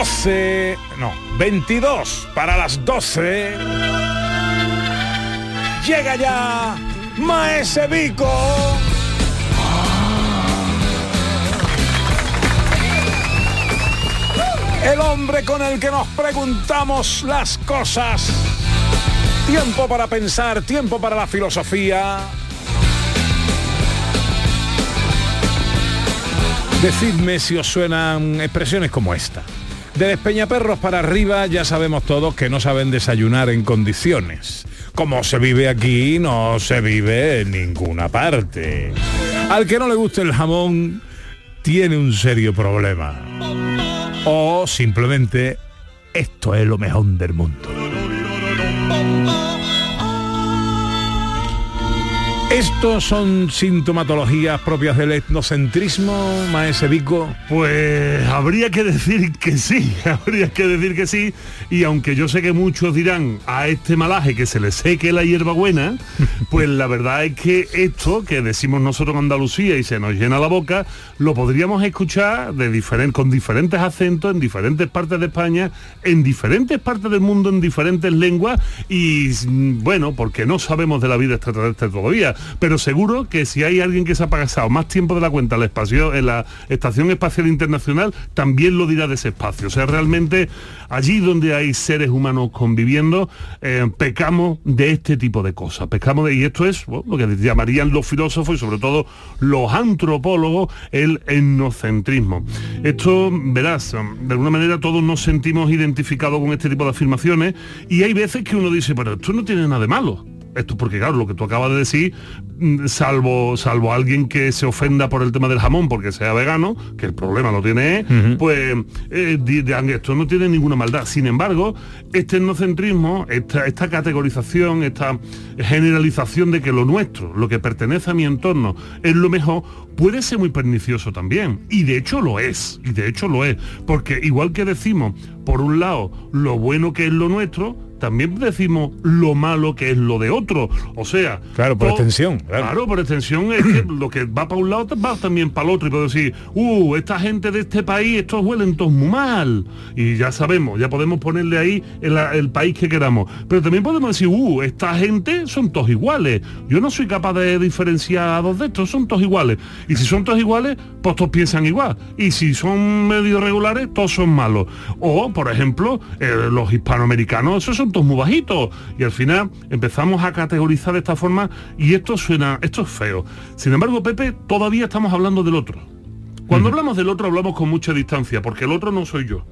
S5: 12, no, 22 para las 12. Llega ya Maese Vico. El hombre con el que nos preguntamos las cosas. Tiempo para pensar, tiempo para la filosofía. Decidme si os suenan expresiones como esta. De Despeñaperros para arriba ya sabemos todos que no saben desayunar en condiciones. Como se vive aquí, no se vive en ninguna parte. Al que no le guste el jamón, tiene un serio problema. O simplemente, esto es lo mejor del mundo. ¿Estos son sintomatologías propias del etnocentrismo, maese Vico?
S7: Pues habría que decir que sí, habría que decir que sí. Y aunque yo sé que muchos dirán a este malaje que se le seque la hierba buena, pues la verdad es que esto que decimos nosotros en Andalucía y se nos llena la boca, lo podríamos escuchar de diferen- con diferentes acentos en diferentes partes de España, en diferentes partes del mundo, en diferentes lenguas. Y mm, bueno, porque no sabemos de la vida extraterrestre todavía. Pero seguro que si hay alguien que se ha pasado más tiempo de la cuenta en la, espacio- en la Estación Espacial Internacional, también lo dirá de ese espacio. O sea, realmente allí donde hay seres humanos conviviendo, eh, pecamos de este tipo de cosas. Pecamos de, y esto es lo que llamarían los filósofos y sobre todo los antropólogos el etnocentrismo. Esto, verás, de alguna manera todos nos sentimos identificados con este tipo de afirmaciones y hay veces que uno dice, pero esto no tiene nada de malo. Esto porque claro, lo que tú acabas de decir, mm, salvo, salvo alguien que se ofenda por el tema del jamón porque sea vegano, que el problema lo tiene pues eh, dirán, esto no tiene ninguna maldad. Sin embargo, este etnocentrismo, esta, esta categorización, esta generalización de que lo nuestro, lo que pertenece a mi entorno, es lo mejor, puede ser muy pernicioso también. Y de hecho lo es, y de hecho lo es. Porque igual que decimos, por un lado, lo bueno que es lo nuestro, también decimos lo malo que es lo de otro. O sea,
S5: Claro, por
S7: todo-
S5: extensión, claro.
S7: Claro, por extensión es que lo que va para un lado va también para el otro y puedo decir, uh, esta gente de este país, estos huelen todos muy mal. Y ya sabemos, ya podemos ponerle ahí el, el país que queramos. Pero también podemos decir, uh, esta gente son todos iguales. Yo no soy capaz de diferenciar a dos de estos, son todos iguales. Y si son todos iguales, pues todos piensan igual. Y si son medio regulares, todos son malos. O, por ejemplo, eh, los hispanoamericanos, esos son muy bajitos. Y al final empezamos a categorizar de esta forma y esto suena, esto es feo. Sin embargo, Pepe, todavía estamos hablando del otro. Cuando hablamos del otro hablamos con mucha distancia, porque el otro no soy yo.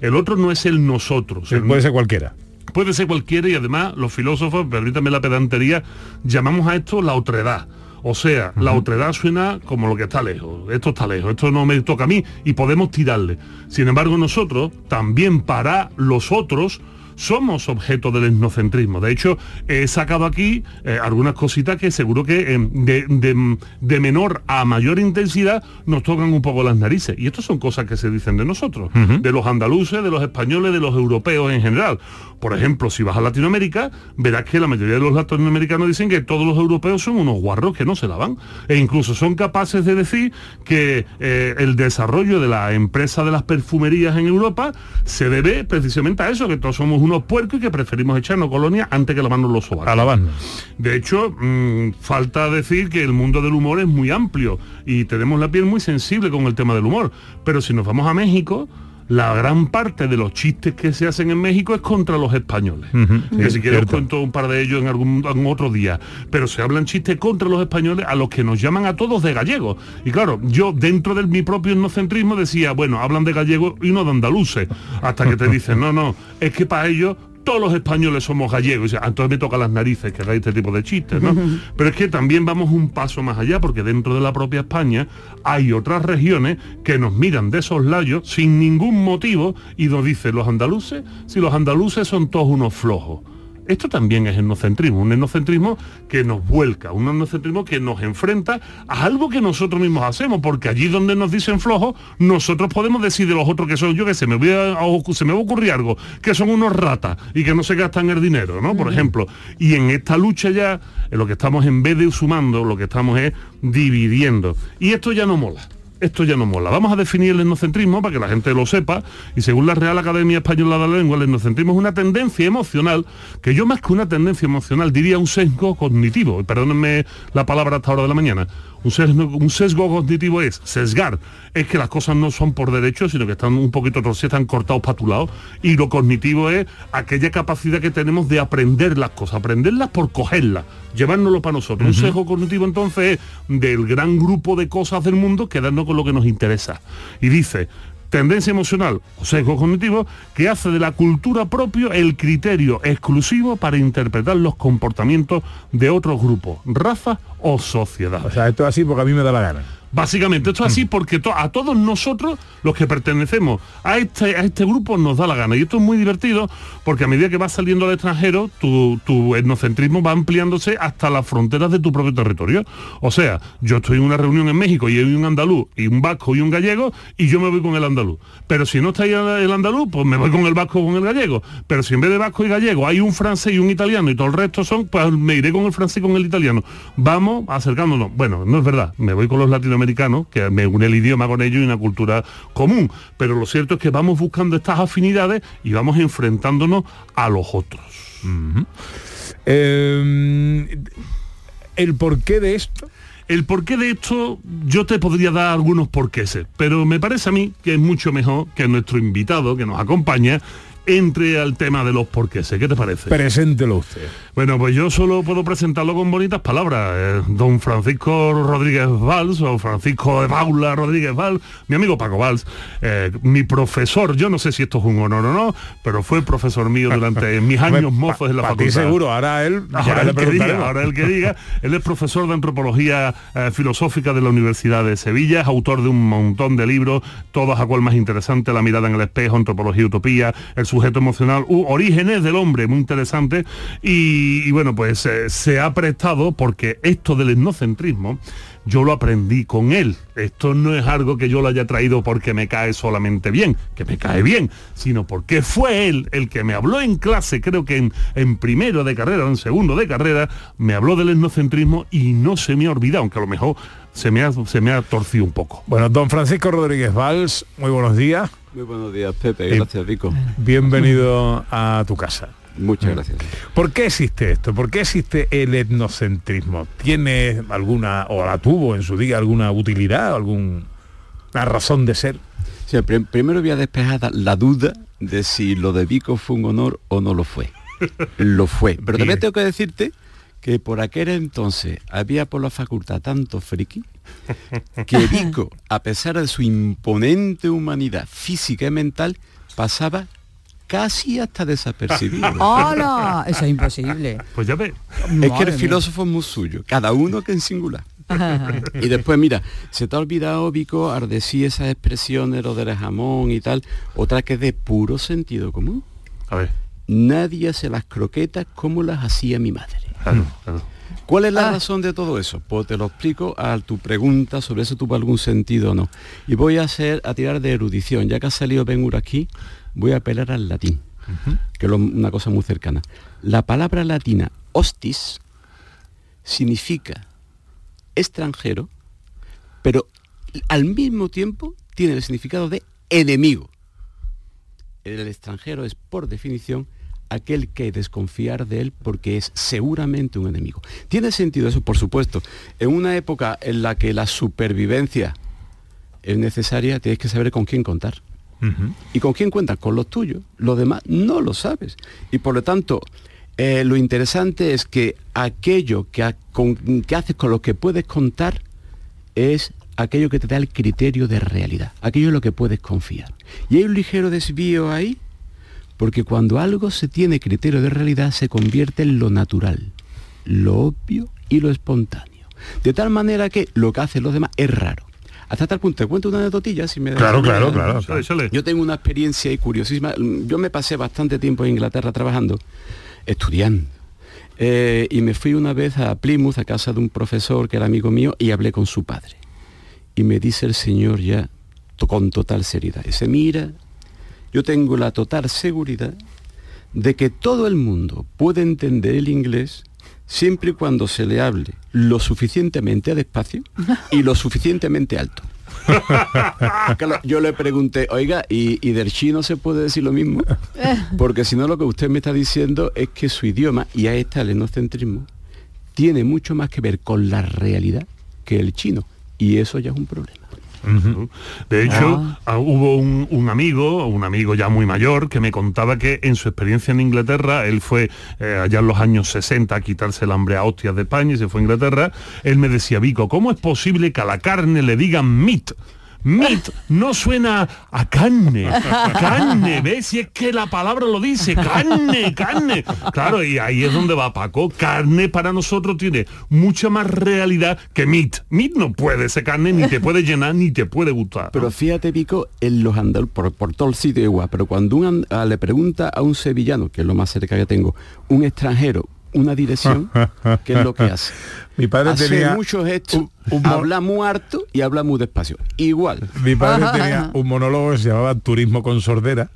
S7: El otro no es el nosotros. El-
S5: Puede ser cualquiera.
S7: Puede ser cualquiera y además los filósofos, permítame la pedantería, llamamos a esto la otredad. O sea, la otredad suena como lo que está lejos. Esto está lejos, esto no me toca a mí y podemos tirarle. Sin embargo, nosotros, también para los otros, somos objeto del etnocentrismo. De hecho, he sacado aquí eh, algunas cositas que seguro que eh, de, de- de menor a mayor intensidad nos tocan un poco las narices. Y estas son cosas que se dicen de nosotros, de los andaluces, de los españoles, de los europeos en general. Por ejemplo, si vas a Latinoamérica, verás que la mayoría de los latinoamericanos dicen que todos los europeos son unos guarros que no se lavan. E incluso son capaces de decir que eh, el desarrollo de la empresa de las perfumerías en Europa se debe precisamente a eso, que todos somos unos puercos y que preferimos echarnos colonia antes que lavarnos los sobacos.
S5: A lavarnos.
S7: De hecho, mm, falta decir que el mundo del humor es muy amplio y tenemos la piel muy sensible con el tema del humor. Pero si nos vamos a México, la gran parte de los chistes que se hacen en México es contra los españoles. Que si quieres os cuento un par de ellos en algún en otro día. Pero se hablan chistes contra los españoles a los que nos llaman a todos de gallegos. Y claro, yo dentro de mi propio etnocentrismo decía, bueno, hablan de gallegos y no de andaluces. Hasta que te dicen, no, no, es que para ellos todos los españoles somos gallegos. Y dice, "Ah, entonces me toca las narices que haga este tipo de chistes, ¿no? Pero es que también vamos un paso más allá, porque dentro de la propia España hay otras regiones que nos miran de esos layos sin ningún motivo y nos dicen los andaluces, si los andaluces son todos unos flojos. Esto también es etnocentrismo, un etnocentrismo que nos vuelca, un etnocentrismo que nos enfrenta a algo que nosotros mismos hacemos, porque allí donde nos dicen flojos, nosotros podemos decir de los otros que son, yo que sé, me voy a, a- se me va a ocurrir algo, que son unos ratas y que no se gastan el dinero, ¿no? Por ejemplo. Y en esta lucha ya, en lo que estamos en vez de sumando, lo que estamos es dividiendo. Y esto ya no mola esto ya no mola. Vamos a definir el etnocentrismo para que la gente lo sepa y según la Real Academia Española de la Lengua, el etnocentrismo es una tendencia emocional que yo más que una tendencia emocional diría un sesgo cognitivo, perdónenme la palabra hasta ahora de la mañana, Un sesgo, un sesgo cognitivo es sesgar, es que las cosas no son por derecho, sino que están un poquito torcidas, están cortados para tu lado. Y lo cognitivo es aquella capacidad que tenemos de aprender las cosas, aprenderlas por cogerlas, llevárnoslo para nosotros. Un sesgo cognitivo entonces es del gran grupo de cosas del mundo quedarnos con lo que nos interesa. Y dice, tendencia emocional o sesgo cognitivo que hace de la cultura propio el criterio exclusivo para interpretar los comportamientos de otros grupos, razas o sociedades.
S5: O sea, esto es así porque a mí me da la gana.
S7: Básicamente, esto es así porque to- a todos nosotros, los que pertenecemos a este, a este grupo, nos da la gana. Y esto es muy divertido porque a medida que vas saliendo al extranjero, tu, tu etnocentrismo va ampliándose hasta las fronteras de tu propio territorio. O sea, yo estoy en una reunión en México y hay un andaluz y un vasco y un gallego y yo me voy con el andaluz. Pero si no está ahí el andaluz, pues me voy con el vasco o con el gallego. Pero si en vez de vasco y gallego hay un francés y un italiano y todo el resto son, pues me iré con el francés y con el italiano. Vamos acercándonos. Bueno, no es verdad. Me voy con los latinoamericanos, que me une el idioma con ellos y una cultura común. Pero lo cierto es que vamos buscando estas afinidades y vamos enfrentándonos a los otros.
S5: Eh, ¿El porqué de esto?
S7: El porqué de esto, yo te podría dar algunos porqués, pero me parece a mí que es mucho mejor que nuestro invitado que nos acompaña entre al tema de los porqués. ¿Qué te parece?
S5: Preséntelo usted.
S7: Bueno, pues yo solo puedo presentarlo con bonitas palabras. Eh, don Francisco Rodríguez Valls o Francisco de Paula Rodríguez Valls, mi amigo Paco Valls, eh, mi profesor, yo no sé si esto es un honor o no, pero fue profesor mío durante mis años mozos en la facultad.
S5: seguro, ahora él,
S7: Ahora el que diga, ahora el que diga. Él es profesor de antropología eh, filosófica de la Universidad de Sevilla, es autor de un montón de libros, todos a cual más interesante, La mirada en el espejo, Antropología y Utopía, El sujeto emocional, Orígenes del hombre, muy interesante. Y, bueno, pues eh, se ha prestado porque esto del etnocentrismo, yo lo aprendí con él. Esto no es algo que yo lo haya traído porque me cae solamente bien, que me cae bien, sino porque fue él el que me habló en clase, creo que en, en primero de carrera o en segundo de carrera, me habló del etnocentrismo y no se me ha olvidado, aunque a lo mejor se me ha, se me ha torcido un poco.
S5: Bueno, don Francisco Rodríguez Valls, muy buenos días.
S19: Muy buenos días, Pepe.
S5: Eh,
S19: Gracias, Vico.
S5: Bienvenido a tu casa.
S19: Muchas gracias.
S5: ¿Por qué existe esto? ¿Por qué existe el etnocentrismo? ¿Tiene alguna, o la tuvo en su día, alguna utilidad, alguna razón de ser?
S19: Sí, prim- primero voy a despejar la duda de si lo de Vico fue un honor o no lo fue. lo fue. Pero también tengo que decirte que por aquel entonces había por la facultad tanto friki que Vico, a pesar de su imponente humanidad física y mental, pasaba casi hasta desapercibido.
S6: ¡Hola! Eso es imposible.
S7: Pues ya ve.
S19: Es que el
S6: mía.
S19: filósofo es muy suyo, cada uno que en singular. Y después, mira, se te ha olvidado, Vico, ardesí esas expresiones, lo del jamón y tal, otra que es de puro sentido común.
S7: A ver.
S19: Nadie hace las croquetas como las hacía mi madre.
S7: Claro, claro.
S19: ¿Cuál es la razón de todo eso? Pues te lo explico a tu pregunta sobre eso tuvo algún sentido o no. Y voy a hacer, a tirar de erudición, ya que ha salido Ben Hur aquí, voy a apelar al latín, que es una cosa muy cercana. La palabra latina hostis significa extranjero, pero al mismo tiempo tiene el significado de enemigo. El extranjero es, por definición, aquel que desconfiar de él porque es seguramente un enemigo. Tiene sentido eso, por supuesto. En una época en la que la supervivencia es necesaria, tienes que saber con quién contar. ¿Y con quién cuentas? Con los tuyos. Lo demás no lo sabes. Y por lo tanto, eh, lo interesante es que aquello que, ha- con- que haces con lo que puedes contar es aquello que te da el criterio de realidad, aquello en lo que puedes confiar. Y hay un ligero desvío ahí, porque cuando algo se tiene criterio de realidad se convierte en lo natural, lo obvio y lo espontáneo. De tal manera que lo que hacen los demás es raro. Hasta tal punto, te cuento una anecdotilla si me das
S5: Claro, claro, claro,
S7: sale.
S19: Yo tengo una experiencia ahí curiosísima. Yo me pasé bastante tiempo en Inglaterra trabajando, estudiando. Eh, y me fui una vez a Plymouth, a casa de un profesor que era amigo mío, y hablé con su padre. Y me dice el señor ya con total seriedad. Dice, mira, yo tengo la total seguridad de que todo el mundo puede entender el inglés siempre y cuando se le hable lo suficientemente despacio y lo suficientemente alto. Claro, yo le pregunté, oiga, ¿y, y del chino se puede decir lo mismo? Porque si no lo que usted me está diciendo es que su idioma, y ahí está el etnocentrismo, tiene mucho más que ver con la realidad que el chino. Y eso ya es un problema.
S7: De hecho, ah, hubo un, un amigo, un amigo ya muy mayor, que me contaba que en su experiencia en Inglaterra, él fue eh, allá en los años 60 a quitarse el hambre a hostias de España y se fue a Inglaterra, él me decía, Vico, ¿cómo es posible que a la carne le digan meat? Meat no suena a carne, carne, ¿ves? Si es que la palabra lo dice, carne, carne. Claro, y ahí es donde va Paco. Carne para nosotros tiene mucha más realidad que meat. Meat no puede ser carne, ni te puede llenar, ni te puede gustar.
S19: Pero fíjate, Pico, en los andal por, todo el sitio igual, pero cuando un ah, le pregunta a un sevillano, que es lo más cerca que tengo, un extranjero, una dirección, ¿qué es lo que hace?
S5: Mi padre
S19: hace
S5: tenía
S19: muchos gestos, habla muy harto y habla muy despacio. Igual.
S5: Mi padre tenía un monólogo que se llamaba Turismo con sordera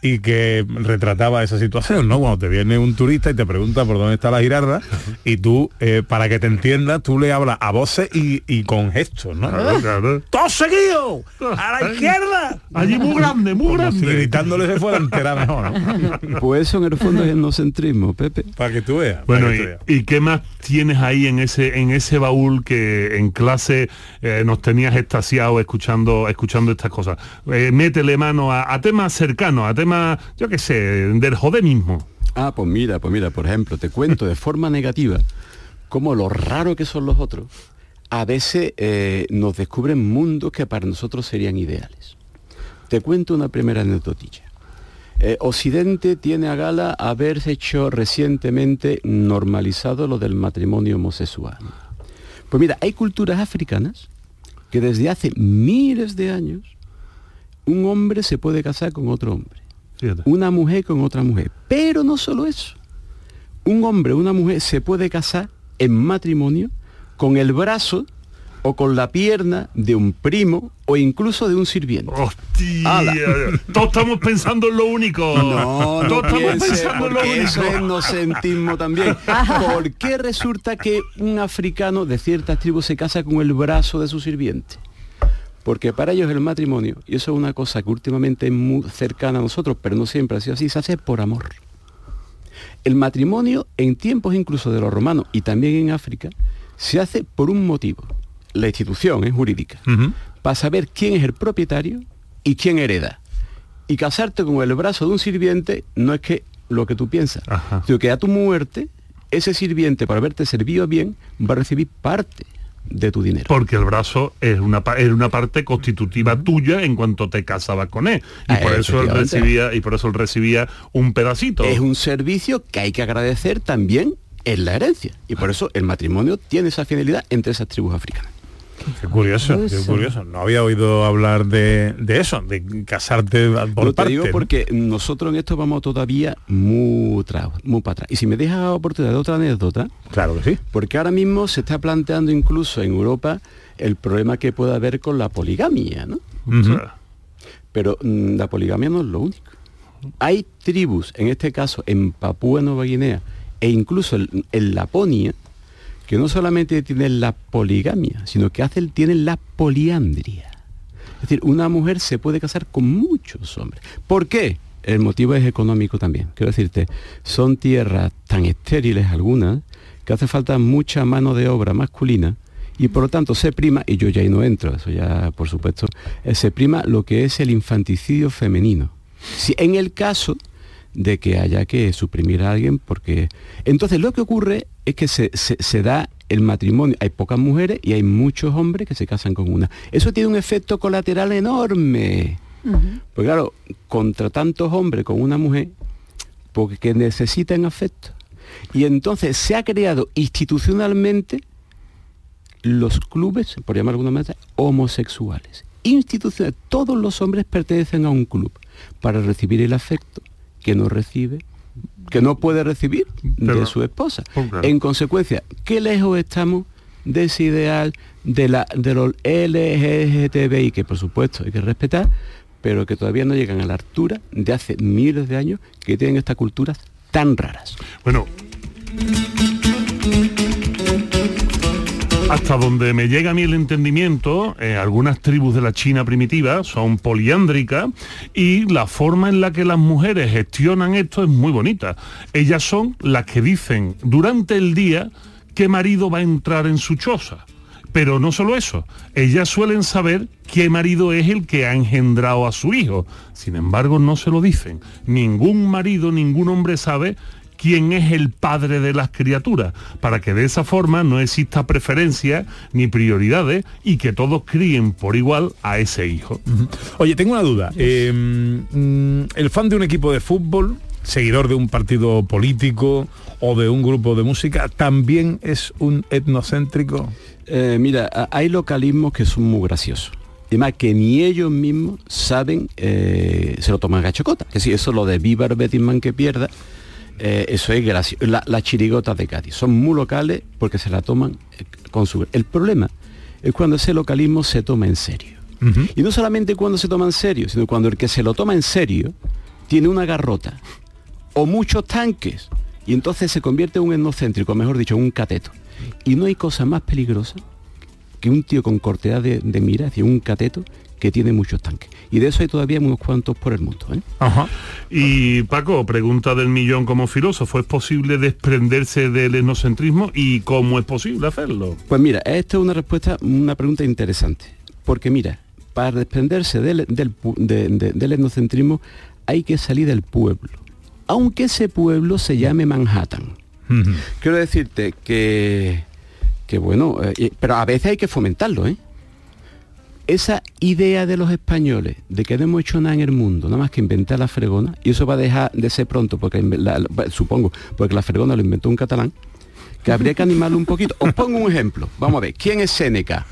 S5: y que retrataba esa situación, ¿no? Cuando te viene un turista y te pregunta por dónde está la girarda y tú, eh, para que te entiendas, tú le hablas a voces y, y con gestos, ¿no? ¡Todo seguido! ¡A la izquierda!
S7: Allí muy grande, muy
S5: Como si
S7: grande.
S5: gritándole se fuera a enterar mejor, ¿no?
S19: Pues eso en el fondo es etnocentrismo, Pepe.
S5: Para que tú veas.
S7: Bueno,
S5: para que
S7: y,
S5: tú veas.
S7: y qué más tienes ahí en ese en ese baúl que en clase eh, nos tenías extasiados escuchando escuchando estas cosas? Eh, métele mano a, a temas cercanos, a temas, yo qué sé, del joder mismo.
S19: Ah, pues mira, pues mira, por ejemplo, te cuento de forma negativa cómo lo raro que son los otros a veces eh, nos descubren mundos que para nosotros serían ideales. Te cuento una primera anécdotilla. Eh, Occidente tiene a gala haberse hecho recientemente normalizado lo del matrimonio homosexual. Pues mira, hay culturas africanas que desde hace miles de años un hombre se puede casar con otro hombre,
S7: Fíjate.
S19: una mujer con otra mujer. Pero no solo eso. Un hombre, una mujer se puede casar en matrimonio con el brazo o con la pierna de un primo o incluso de un sirviente.
S7: Hostia,
S19: Ala.
S7: todos estamos pensando en lo único.
S19: No, no
S7: todos estamos
S19: piense,
S7: pensando en lo
S19: porque eso es
S7: único.
S19: inocentismo también. ¿Por qué resulta que un africano de ciertas tribus se casa con el brazo de su sirviente? Porque para ellos el matrimonio, y eso es una cosa que últimamente es muy cercana a nosotros, pero no siempre ha sido así, se hace por amor. El matrimonio en tiempos incluso de los romanos y también en África se hace por un motivo. La institución es jurídica. Para saber quién es el propietario y quién hereda. Y casarte con el brazo de un sirviente no es que lo que tú piensas, sino que a tu muerte, ese sirviente, por haberte servido bien, va a recibir parte de tu dinero.
S7: Porque el brazo es una, es una parte constitutiva tuya en cuanto te casabas con él. Y
S19: Ah,
S7: por eso él recibía, y por eso él recibía un pedacito.
S19: Es un servicio que hay que agradecer también en la herencia. Y por eso el matrimonio tiene esa fidelidad entre esas tribus africanas.
S5: Qué curioso, qué curioso. No había oído hablar de, de eso, de casarte por
S19: Lo te
S5: parte.
S19: digo
S5: ¿no?
S19: porque nosotros en esto vamos todavía muy, muy para atrás. Y si me dejas la oportunidad de otra anécdota,
S5: claro que sí.
S19: Porque ahora mismo se está planteando incluso en Europa el problema que puede haber con la poligamia, ¿no? Pero mm, la poligamia no es lo único. Hay tribus, en este caso en Papúa Nueva Guinea e incluso en, en Laponia, que no solamente tienen la poligamia, sino que hacen, tienen la poliandria. Es decir, una mujer se puede casar con muchos hombres. ¿Por qué? El motivo es económico también. Quiero decirte, son tierras tan estériles algunas que hace falta mucha mano de obra masculina y por lo tanto se prima, y yo ya ahí no entro, eso ya por supuesto, eh, se prima lo que es el infanticidio femenino. Si en el caso de que haya que suprimir a alguien, porque entonces lo que ocurre es que se, se- se da el matrimonio, hay pocas mujeres y hay muchos hombres que se casan con una. Eso tiene un efecto colateral enorme. Pues claro, contra tantos hombres con una mujer, porque que necesitan afecto. Y entonces se ha creado institucionalmente los clubes, por llamar de alguna manera, homosexuales. Institucionales, todos los hombres pertenecen a un club para recibir el afecto que no recibe, que no puede recibir
S7: Pero-
S19: de su esposa. En consecuencia, ¿qué lejos estamos de ese ideal de, la, de los LGTBI, que por supuesto hay que respetar, pero que todavía no llegan a la altura de hace miles de años que tienen estas culturas tan raras?
S7: Bueno, hasta donde me llega a mí el entendimiento, eh, algunas tribus de la China primitiva son poliándricas y la forma en la que las mujeres gestionan esto es muy bonita. Ellas son las que dicen durante el día qué marido va a entrar en su choza. Pero no solo eso, ellas suelen saber qué marido es el que ha engendrado a su hijo. Sin embargo, no se lo dicen. Ningún marido, ningún hombre sabe quién es el padre de las criaturas, para que de esa forma no exista preferencia ni prioridades y que todos críen por igual a ese hijo.
S5: Oye, tengo una duda. Eh, mm, el fan de un equipo de fútbol, seguidor de un partido político o de un grupo de música, también es un etnocéntrico.
S19: Eh, mira, hay localismos que son muy graciosos. Y más que ni ellos mismos saben, eh, se lo toman a gachocota. Que si eso lo de viva el Betisman que pierda, eh, eso es gracioso. La, las chirigotas de Cádiz son muy locales porque se la toman eh, con su... El problema es cuando ese localismo se toma en serio. Y no solamente cuando se toma en serio, sino cuando el que se lo toma en serio tiene una garrota o muchos tanques y entonces se convierte en un etnocéntrico, mejor dicho, en un cateto. Y no hay cosa más peligrosa que un tío con cortedad de, de mira, es decir, un cateto que tiene muchos tanques. Y de eso hay todavía unos cuantos por el mundo. ¿eh?
S7: Ajá. Y Paco, pregunta del millón como filósofo, ¿es posible desprenderse del etnocentrismo y cómo es posible hacerlo?
S19: Pues mira, esta es una respuesta, una pregunta interesante. Porque mira, para desprenderse del, del pu- de- de- del etnocentrismo hay que salir del pueblo. Aunque ese pueblo se llame Manhattan. Quiero decirte que, que bueno, eh, pero a veces hay que fomentarlo, ¿eh? Esa idea de los españoles de que no hemos hecho nada en el mundo, nada más que inventar la fregona, y eso va a dejar de ser pronto, porque la- la- supongo, porque la fregona lo inventó un catalán, que habría que animarlo un poquito. Os pongo un ejemplo. Vamos a ver, ¿quién es Séneca?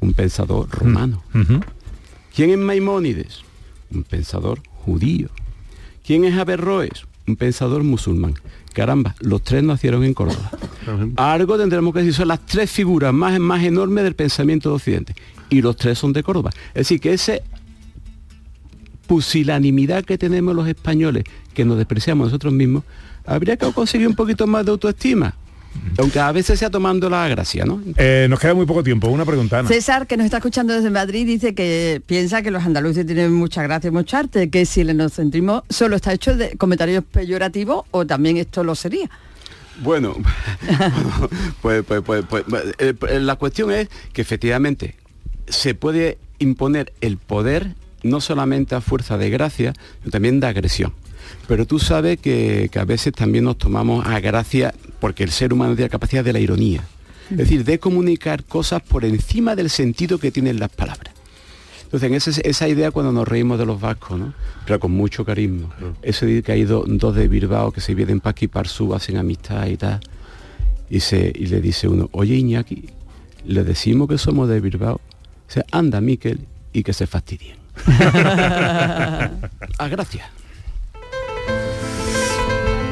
S19: Un pensador romano. ¿Quién es Maimónides? Un pensador judío. ¿Quién es Averroes? Un pensador musulmán. Caramba, los tres nacieron en Córdoba. Algo tendremos que decir, son las tres figuras más, más enormes del pensamiento de Occidente. Y los tres son de Córdoba. Es decir, que ese pusilanimidad que tenemos los españoles, que nos despreciamos nosotros mismos, habría que conseguir un poquito más de autoestima. Aunque a veces sea tomando la gracia, ¿no?
S5: Eh, nos queda muy poco tiempo. Una pregunta, Ana.
S6: César, que nos está escuchando desde Madrid, dice que piensa que los andaluces tienen mucha gracia y mucha arte, que si el etnocentrismo solo está hecho de comentarios peyorativos o también esto lo sería.
S19: Bueno, pues, pues, pues, pues, eh, eh, la cuestión es que efectivamente se puede imponer el poder no solamente a fuerza de gracia, sino también de agresión. Pero tú sabes que, que a veces también nos tomamos a gracia porque el ser humano tiene la capacidad de la ironía. Es decir, de comunicar cosas por encima del sentido que tienen las palabras. Entonces, en ese- esa idea cuando nos reímos de los vascos, ¿no? Pero con mucho carisma. Eso de que hay do- dos de Bilbao que se vienen para aquí, Parsú, hacen amistad y tal. Y, se, y le dice uno, oye Iñaki, le decimos que somos de Bilbao. Dice, anda Miquel, y que se fastidien. ah, gracias.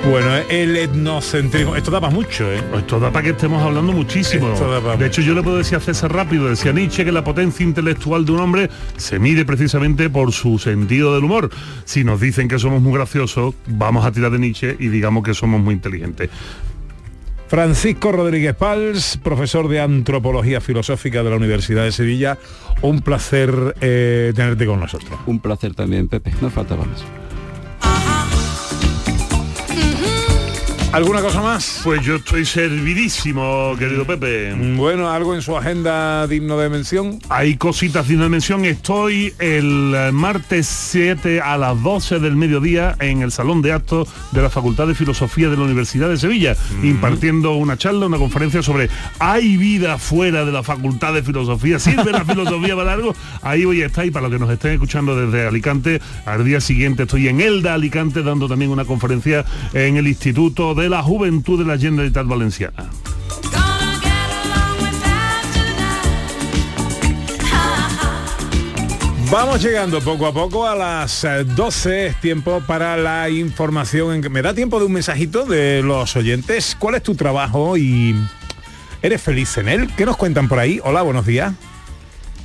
S5: Bueno, el etnocentrismo. Esto da para mucho, ¿eh?
S7: Esto da para que estemos hablando muchísimo.
S5: Esto da para
S7: De hecho, yo le puedo decir a César rápido, decía Nietzsche que la potencia intelectual de un hombre se mide precisamente por su sentido del humor. Si nos dicen que somos muy graciosos, vamos a tirar de Nietzsche y digamos que somos muy inteligentes.
S5: Francisco Rodríguez Pals, profesor de Antropología Filosófica de la Universidad de Sevilla. Un placer eh, tenerte con nosotros.
S19: Un placer también, Pepe. No faltaba más.
S5: ¿Alguna cosa más?
S7: Pues yo estoy servidísimo, querido Pepe.
S5: Bueno, algo en su agenda digno de mención.
S7: Hay cositas dignas de mención. Estoy el martes 7 a las 12 del mediodía en el Salón de Actos de la Facultad de Filosofía de la Universidad de Sevilla, impartiendo una charla, una conferencia sobre ¿hay vida fuera de la Facultad de Filosofía? ¿Sirve la filosofía para algo? Ahí voy a estar y para los que nos estén escuchando desde Alicante, al día siguiente estoy en Elda, Alicante, dando también una conferencia en el Instituto de la Juventud de la Generalitat Valenciana.
S5: Vamos llegando poco a poco a las eh, 12, es tiempo para la información. En que me da tiempo de un mensajito de los oyentes. ¿Cuál es tu trabajo y eres feliz en él? ¿Qué nos cuentan por ahí? Hola, buenos días.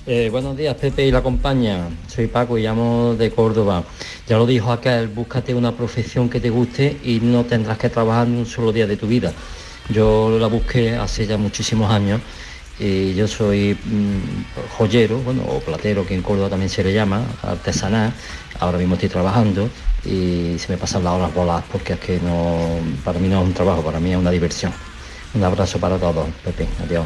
S20: Eh, buenos días, Pepe y la compañía. Soy Paco y llamo de Córdoba. Ya lo dijo aquel, búscate una profesión que te guste y no tendrás que trabajar ni un solo día de tu vida. Yo la busqué hace ya muchísimos años y yo soy mm, joyero, bueno, o platero, que en Córdoba también se le llama, artesanal. Ahora mismo estoy trabajando y se me pasan las horas voladas porque es que no, para mí no es un trabajo, para mí es una diversión. Un abrazo para todos, Pepe. Adiós.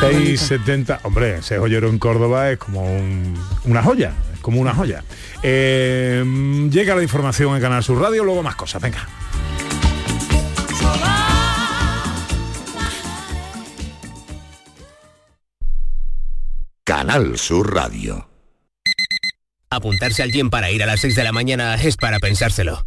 S5: 670, hombre, ese joyero en Córdoba es como un- una joya, es como una joya. Eh, llega la información en Canal Sur Radio, luego más cosas, venga.
S21: Canal Sur Radio.
S22: Apuntarse al gym para ir a las 6 de la mañana es para pensárselo.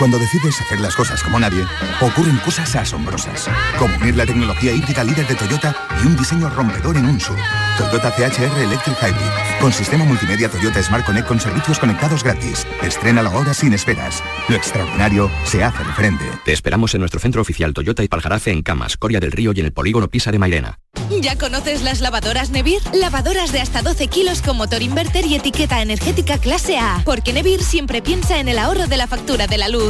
S23: Cuando decides hacer las cosas como nadie, ocurren cosas asombrosas. Como unir la tecnología híbrida líder de Toyota y un diseño rompedor en un SUV. Toyota CHR Electric Hybrid. Con sistema multimedia Toyota Smart Connect con servicios conectados gratis. Estrena ahora sin esperas. Lo extraordinario se hace de frente.
S24: Te esperamos en nuestro centro oficial Toyota y Paljarafe en Camas, Coria del Río y en el polígono Pisa de Mairena.
S25: ¿Ya conoces las lavadoras Nevir? Lavadoras de hasta 12 kilos con motor inverter y etiqueta energética clase A. Porque Nevir siempre piensa en el ahorro de la factura de la luz.